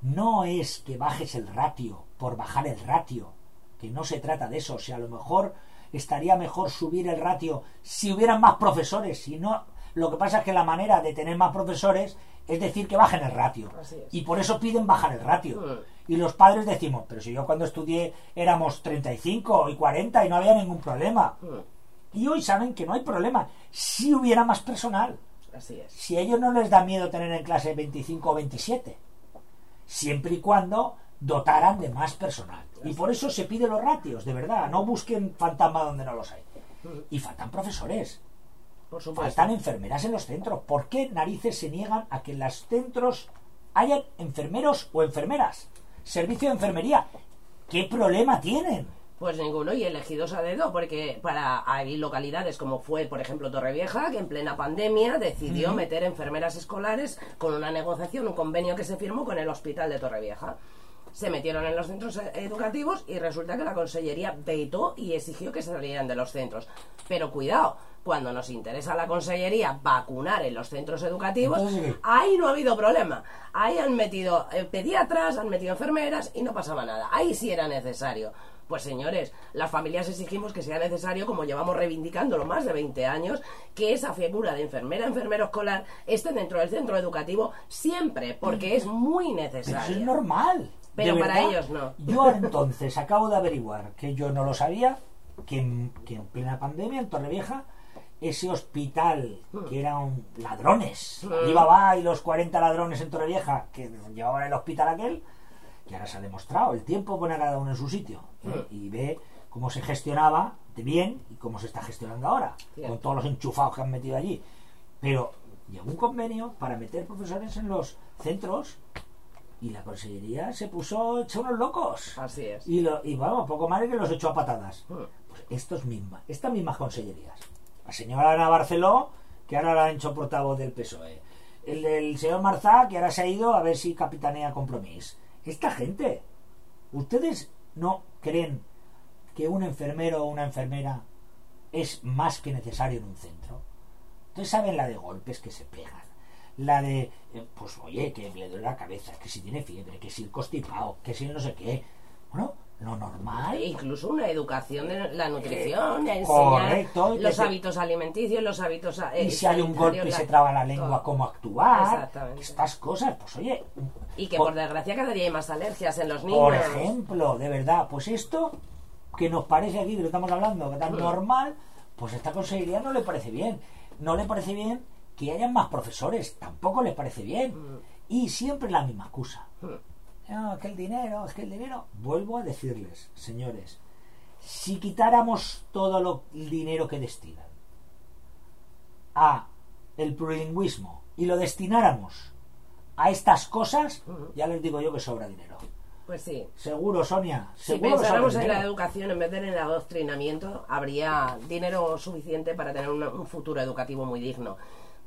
No es que bajes el ratio por bajar el ratio, que no se trata de eso. O sea, a lo mejor estaría mejor subir el ratio si hubieran más profesores, si no Lo que pasa es que la manera de tener más profesores es decir que bajen el ratio. Y por eso piden bajar el ratio. Mm. Y los padres decimos, pero si yo cuando estudié éramos 35 y 40 y no había ningún problema. Mm, Y hoy saben que no hay problema. Si hubiera más personal. Así es. Si a ellos no les da miedo tener en clase 25 o 27. Siempre y cuando dotaran de más personal. Y por eso se pide los ratios, de verdad. No busquen fantasma donde no los hay. Y faltan profesores. Por. Faltan enfermeras en los centros. ¿Por qué narices se niegan a que en los centros hayan enfermeros o enfermeras? Servicio de enfermería. ¿Qué problema tienen? Pues ninguno y elegidos a dedo, porque para hay localidades como fue, por ejemplo, Torrevieja, que en plena pandemia decidió meter enfermeras escolares con una negociación, un convenio que se firmó con el hospital de Torrevieja. Se metieron en los centros e- educativos y resulta que la consellería vetó y exigió que se salieran de los centros. Pero cuidado, cuando nos interesa a la consellería vacunar en los centros educativos, ahí no ha habido problema. Ahí han metido eh, pediatras, han metido enfermeras y no pasaba nada. Ahí sí era necesario. Pues señores, las familias exigimos que sea necesario, como llevamos reivindicándolo más de 20 años, que esa figura de enfermera, enfermero escolar esté dentro del centro educativo siempre, porque es muy eso es necesario. normal. Pero ¿De para verdad? ellos no. Yo entonces acabo de averiguar, que yo no lo sabía, que en, que en plena pandemia en Torrevieja, ese hospital que eran ladrones, Mm. Alibaba y los 40 ladrones en Torrevieja que llevaban el hospital aquel, que ahora se ha demostrado, el tiempo pone a cada uno en su sitio ¿eh? Mm. y ve cómo se gestionaba de bien y cómo se está gestionando ahora, con todos los enchufados que han metido allí. Pero llegó un convenio para meter profesores en los centros y la consellería se puso hecha unos locos. Así es. Y, lo, y vamos, poco más que los echó a patadas. Mm. Pues estos mismas, estas mismas consellerías. La señora Ana Barceló, que ahora la han hecho portavoz del PSOE. El del señor Marzá, que ahora se ha ido a ver si capitanea Compromís. Esta gente, ¿ustedes no creen que un enfermero o una enfermera es más que necesario en un centro? Ustedes saben la de golpes que se pegan. La de, eh, pues oye, que le duele la cabeza, que si tiene fiebre, que si el constipado, que si no sé qué. Bueno, lo normal. E incluso una educación de la nutrición, de Eh, enseñar correcto, los se- hábitos alimenticios, los hábitos eh, y si hay un golpe y la- se traba la lengua, todo. cómo actuar. Exactamente. Estas cosas, pues oye. Y que por, por desgracia cada día hay más alergias en los niños. por ejemplo, de verdad, pues esto que nos parece aquí, que lo estamos hablando, que tan normal, pues esta consejería no le parece bien. No le parece bien que hayan más profesores, tampoco le parece bien. Y siempre la misma excusa. No, es que el dinero, es que el dinero. Vuelvo a decirles, señores, si quitáramos todo lo, el dinero que destinan a el plurilingüismo y lo destináramos a estas cosas, ya les digo yo que sobra dinero. Pues sí. Seguro, Sonia. Si Seguro sobra pensáramos en la educación en vez de en el adoctrinamiento, habría dinero suficiente para tener un futuro educativo muy digno.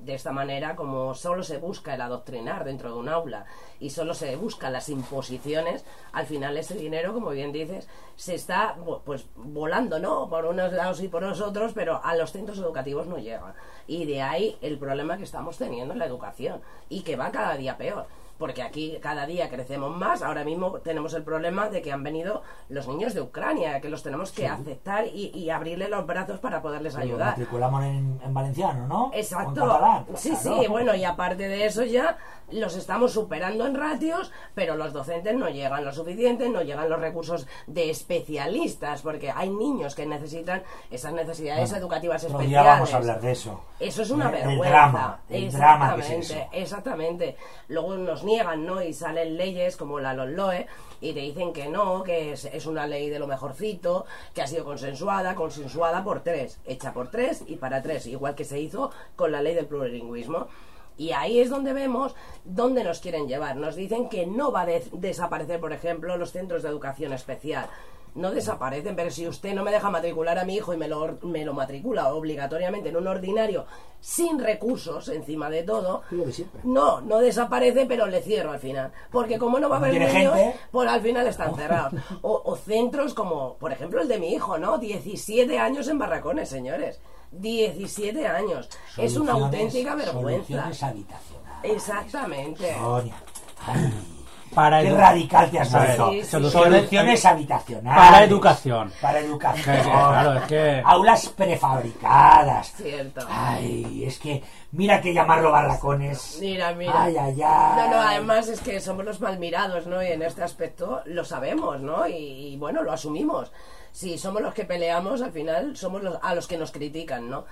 De esta manera, como solo se busca el adoctrinar dentro de un aula y solo se buscan las imposiciones, al final ese dinero, como bien dices, se está pues volando, ¿no? Por unos lados y por los otros, pero a los centros educativos no llega. Y de ahí el problema que estamos teniendo en la educación y que va cada día peor porque aquí cada día crecemos más. Ahora mismo tenemos el problema de que han venido los niños de Ucrania, que los tenemos que aceptar y, y abrirle los brazos para poderles Lo ayudar. matriculamos en, en valenciano, ¿no? Exacto. catalán, Sí, claro. sí, bueno, y aparte de eso ya los estamos superando en ratios, pero los docentes no llegan lo suficiente, no llegan los recursos de especialistas, porque hay niños que necesitan esas necesidades Bueno, educativas especiales. día vamos a hablar de eso. Eso es una el vergüenza. drama, el drama que es exactamente, eso. exactamente. Luego nos niegan, ¿no? Y salen leyes como la LOE y te dicen que no, que es, una ley de lo mejorcito, que ha sido consensuada, consensuada por tres, hecha por tres y para tres, igual que se hizo con la ley del plurilingüismo. Y ahí es donde vemos dónde nos quieren llevar. Nos dicen que no va a de- desaparecer, por ejemplo, los centros de educación especial. No desaparecen, pero si usted no me deja matricular a mi hijo y me lo, me lo matricula obligatoriamente en un ordinario sin recursos encima de todo, no, no desaparece, pero le cierro al final. Porque como no va a haber niños, gente. pues al final están cerrados. O, o centros como, por ejemplo, el de mi hijo, ¿no? 17 años en barracones, señores. 17 años. Es una auténtica vergüenza. Soluciones habitacionales. Exactamente. Sonia. Ay, Para Qué radical te has sí, sí. soluciones- Soluciones habitacionales. Para educación. Para educación. que, claro, es que... Aulas prefabricadas. Cierto. Ay, es que mira que llamarlo barracones. Mira, mira. Ay, ay, ay. No, no, además es que somos los mal mirados, ¿no? Y en este aspecto lo sabemos, ¿no? Y, y, bueno, lo asumimos. Si somos los que peleamos, al final somos los, a los que nos critican, ¿no?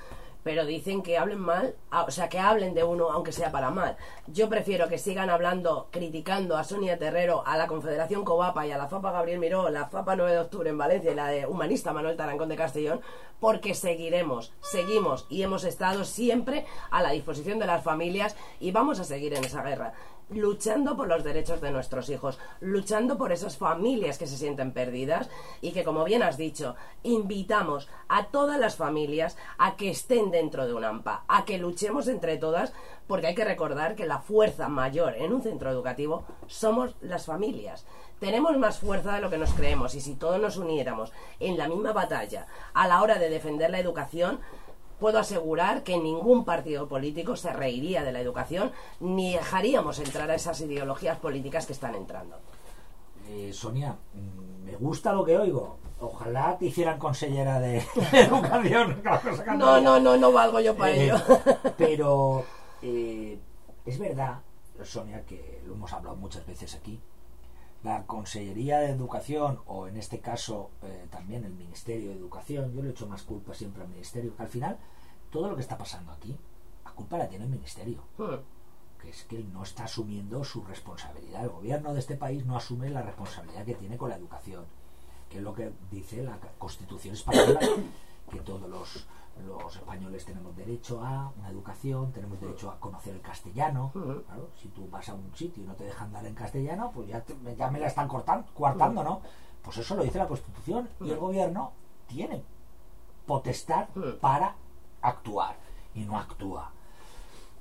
Pero dicen que hablen mal, o sea, que hablen de uno aunque sea para mal. Yo prefiero que sigan hablando, criticando a Sonia Terrero, a la Confederación Covapa y a la FAPA Gabriel Miró, la FAPA 9 de octubre en Valencia y la de Humanista Manuel Tarancón de Castellón, porque seguiremos, seguimos y hemos estado siempre a la disposición de las familias y vamos a seguir en esa guerra luchando por los derechos de nuestros hijos, luchando por esas familias que se sienten perdidas y que, como bien has dicho, invitamos a todas las familias a que estén dentro de un AMPA, a que luchemos entre todas, porque hay que recordar que la fuerza mayor en un centro educativo somos las familias. Tenemos más fuerza de lo que nos creemos y si todos nos uniéramos en la misma batalla a la hora de defender la educación, puedo asegurar que ningún partido político se reiría de la educación ni dejaríamos entrar a esas ideologías políticas que están entrando. Eh, Sonia, mm, me gusta lo que oigo. Ojalá te hicieran consellera de, de educación. No, no, no, no valgo yo para Eh, ello. pero eh, es verdad, Sonia, que lo hemos hablado muchas veces aquí. La Consellería de Educación, o en este caso eh, también el Ministerio de Educación, yo le echo más culpa siempre al Ministerio, que al final todo lo que está pasando aquí, la culpa la tiene el Ministerio que es que él no está asumiendo su responsabilidad. El gobierno de este país no asume la responsabilidad que tiene con la educación, que es lo que dice la Constitución española, que todos los, los españoles tenemos derecho a una educación, tenemos derecho a conocer el castellano. Claro, si tú vas a un sitio y no te dejan andar en castellano, pues ya, te- ya me la están cortando, coartando, ¿no? Pues eso lo dice la Constitución y el gobierno tiene potestad para actuar y no actúa.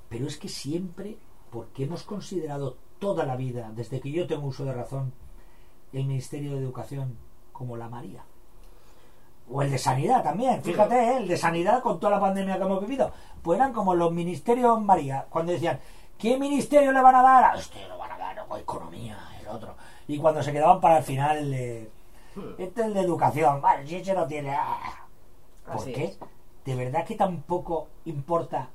Pero es que siempre, porque hemos considerado toda la vida, desde que yo tengo uso de razón, el Ministerio de Educación como la María. O el de Sanidad también, fíjate, ¿eh? el de Sanidad con toda la pandemia que hemos vivido. Pues eran como los ministerios María, cuando decían, ¿qué ministerio le van a dar? A este lo van a dar, o Economía, el otro. Y cuando se quedaban para el final, de, este es el de Educación, vale, si ese no tiene... ah". ¿Por Así qué? es. ¿De verdad que tampoco importa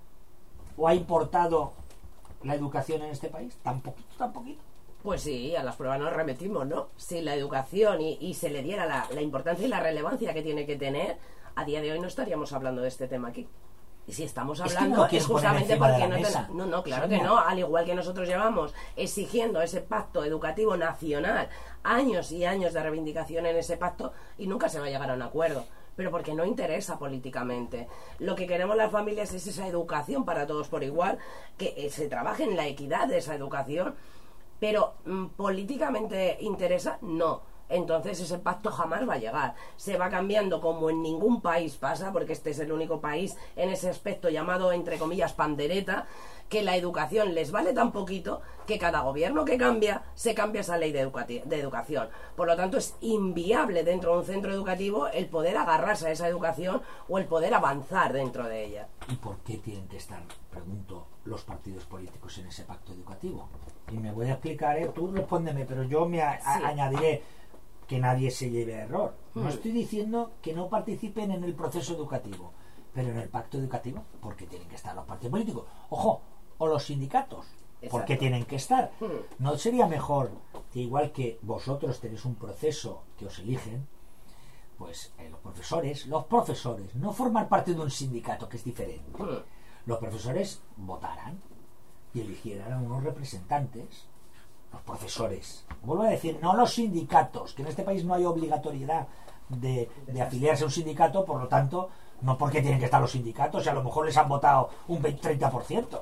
o ha importado la educación en este país? ¿Tan poquito, tan poquito? Pues sí, a las pruebas nos remetimos, ¿no? Si la educación y, y se le diera la, la importancia y la relevancia que tiene que tener, a día de hoy no estaríamos hablando de este tema aquí. Y si estamos Es que hablando no es, quieren poner justamente porque no No, no, claro Sonia. que no. Al igual que nosotros llevamos exigiendo ese pacto educativo nacional, años y años de reivindicación en ese pacto y nunca se va a llegar a un acuerdo. Pero porque no interesa políticamente. Lo que queremos las familias es esa educación para todos por igual, que eh, se trabaje en la equidad de esa educación pero mm, políticamente interesa, no. Entonces ese pacto jamás va a llegar. Se va cambiando como en ningún país pasa, porque este es el único país en ese aspecto llamado, entre comillas, pandereta, que la educación les vale tan poquito que cada gobierno que cambia se cambia esa ley de, de educación. Por lo tanto, es inviable dentro de un centro educativo el poder agarrarse a esa educación o el poder avanzar dentro de ella. ¿Y por qué tienen que estar, pregunto, los partidos políticos en ese pacto educativo? Y me voy a explicar, ¿eh? tú respóndeme, pero yo me a- a- Sí. añadiré que nadie se lleve a error. No Mm. estoy diciendo que no participen en el proceso educativo, pero en el pacto educativo, porque tienen que estar los partidos políticos. Ojo, o los sindicatos, porque tienen que estar. Mm. ¿No sería mejor que igual que vosotros tenéis un proceso que os eligen, pues eh, los profesores, los profesores, no formar parte de un sindicato que es diferente. Mm. Los profesores votaran y eligieran a unos representantes, los profesores. Vuelvo a decir, no los sindicatos, que en este país no hay obligatoriedad de, de afiliarse a un sindicato, por lo tanto, no porque tienen que estar los sindicatos, y a lo mejor les han votado un 20, 30%.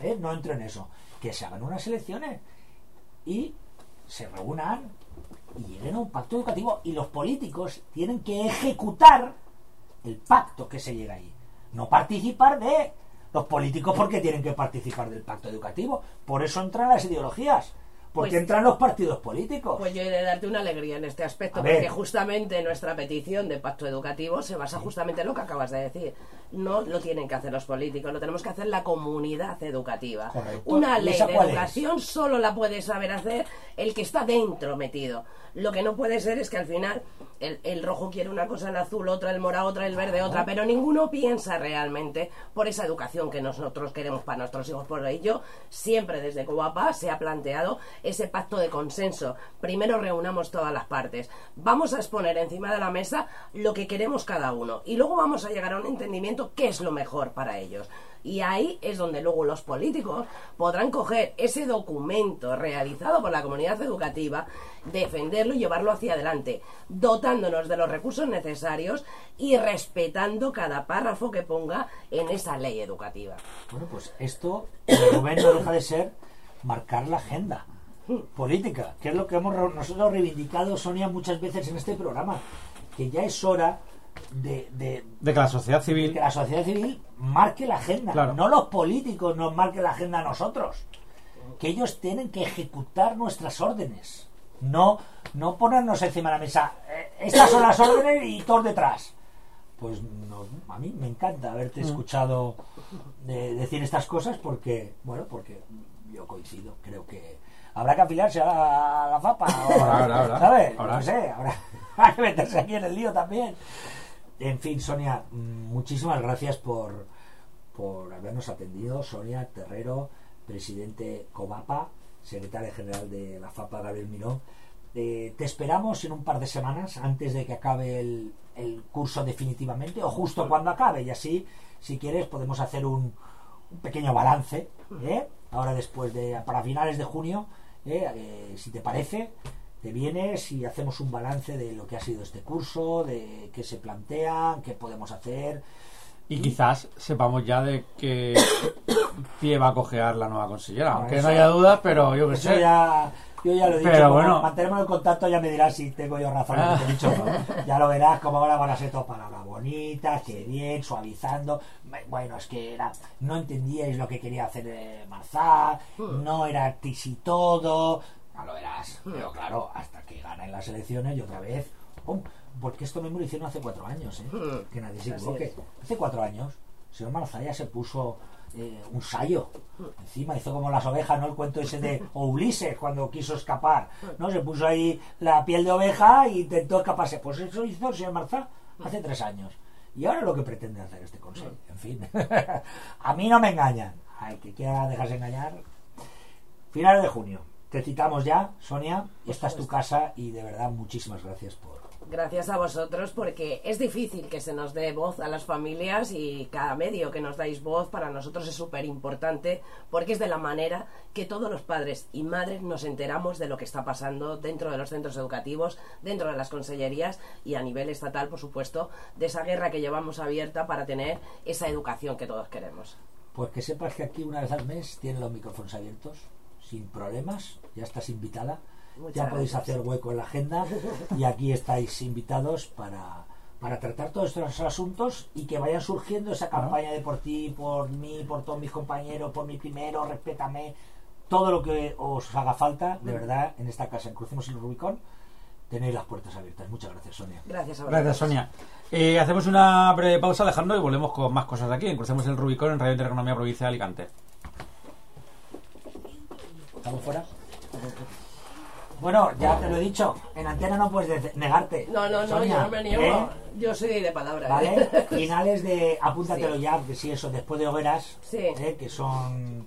¿eh? No entro en eso. Que se hagan unas elecciones y se reúnan y lleguen a un pacto educativo y los políticos tienen que ejecutar el pacto que se llega ahí. No participar de los políticos porque tienen que participar del pacto educativo. Por eso entran las ideologías. Porque Pues- entran los partidos políticos. Pues yo he de darte una alegría en este aspecto, A ver. porque justamente nuestra petición de pacto educativo se basa justamente en lo que acabas de decir. No lo tienen que hacer los políticos, lo tenemos que hacer la comunidad educativa. Correcto. Una ¿Y ley de es? educación solo la puede saber hacer el que está dentro metido. Lo que no puede ser es que al final el, el rojo quiere una cosa, el azul otra, el morado otra, el verde otra, pero ninguno piensa realmente por esa educación que nosotros queremos para nuestros hijos. Por ello, siempre desde Coapa se ha planteado ese pacto de consenso. Primero reunamos todas las partes. Vamos a exponer encima de la mesa lo que queremos cada uno y luego vamos a llegar a un entendimiento qué es lo mejor para ellos. Y ahí es donde luego los políticos podrán coger ese documento realizado por la comunidad educativa, defenderlo y llevarlo hacia adelante, dotándonos de los recursos necesarios y respetando cada párrafo que ponga en esa ley educativa. Bueno, pues esto, Rubén, no deja de ser marcar la agenda política, que es lo que hemos nosotros reivindicado, Sonia, muchas veces en este programa, que ya es hora de, de- De que la sociedad civil que la sociedad civil marque la agenda, Claro. no los políticos nos marquen la agenda a nosotros, que ellos tienen que ejecutar nuestras órdenes, no, no ponernos encima de la mesa, "Eh, estas son las órdenes y todos detrás. Pues no, a mí me encanta haberte Mm. escuchado de- decir estas cosas porque, bueno, porque yo coincido, creo que habrá que afilarse a la, a la fapa, Habrá, habrá, habrá. ¿sabes? Habrá. No sé, habrá que meterse aquí en el lío también. En fin, Sonia, muchísimas gracias por, por habernos atendido. Sonia Terrero, presidente Covapa, secretaria general de la FAPA Gabriel Miró. Eh, te esperamos en un par de semanas antes de que acabe el, el curso definitivamente o justo cuando acabe y así, si quieres, podemos hacer un, un pequeño balance. ¿eh? Ahora después de, para finales de junio, ¿eh? Eh, si te parece, te vienes y hacemos un balance de lo que ha sido este curso, de qué se plantea, qué podemos hacer. y quizás sepamos ya de que pie va a cojear la nueva consellera. Bueno, Aunque eso- no haya dudas, pero yo que sé. ya, yo ya lo he dicho. Pero bueno. Mantenemos el contacto, ya me dirás si tengo yo razón en lo que te he dicho. ¿no? Ya lo verás, como ahora van a ser todas palabras bonitas, que bien, suavizando. Bueno, es que era, no entendíais lo que quería hacer eh, Marzá, no era artis y todo. Ya lo verás. Pero claro, hasta que ganen las elecciones y otra vez. ¡pum! Porque esto mismo lo hicieron hace cuatro años, ¿eh? que nadie se equivoque. Hace cuatro años, el señor Marzá ya se puso eh, un sayo. Encima hizo como las ovejas, ¿no? El cuento ese de o Ulises cuando quiso escapar, ¿no? Se puso ahí la piel de oveja e intentó escaparse. Pues eso hizo el señor Marzá hace tres años. Y ahora lo que pretende hacer este consejo. En fin, a mí no me engañan. Al que quiera dejarse engañar. Finales de junio. Te citamos ya, Sonia. Esta es tu casa y de verdad muchísimas gracias por, Gracias a vosotros porque es difícil que se nos dé voz a las familias y cada medio que nos dais voz para nosotros es súper importante porque es de la manera que todos los padres y madres nos enteramos de lo que está pasando dentro de los centros educativos, dentro de las consellerías y a nivel estatal, por supuesto, de esa guerra que llevamos abierta para tener esa educación que todos queremos. Pues que sepas que aquí una vez al mes tienen los micrófonos abiertos, sin problemas, ya estás invitada, Muchas ya podéis hacer hueco en la agenda y aquí estáis invitados para, para tratar todos estos asuntos y que vayan surgiendo esa campaña de por ti, por mí, por todos mis compañeros, por mi primero, respétame, todo lo que os haga falta, de verdad, en esta casa en Crucemos el Rubicón, tenéis las puertas abiertas. Muchas gracias, Sonia. Gracias a. Gracias, Sonia. Eh, hacemos una breve pausa, Alejandro, y volvemos con más cosas de aquí. en Crucemos el Rubicón en Radio Intereconomía Provincia de Alicante. ¿Estamos fuera? Bueno, ya te lo he dicho, en antena no puedes de- negarte. No, no, no, Sonia, yo no me niego. ¿eh? Yo soy de palabra. ¿Vale? ¿eh? Finales de. Apúntatelo Sí. ya, que sí, eso, después de hogueras, Sí. ¿eh? que son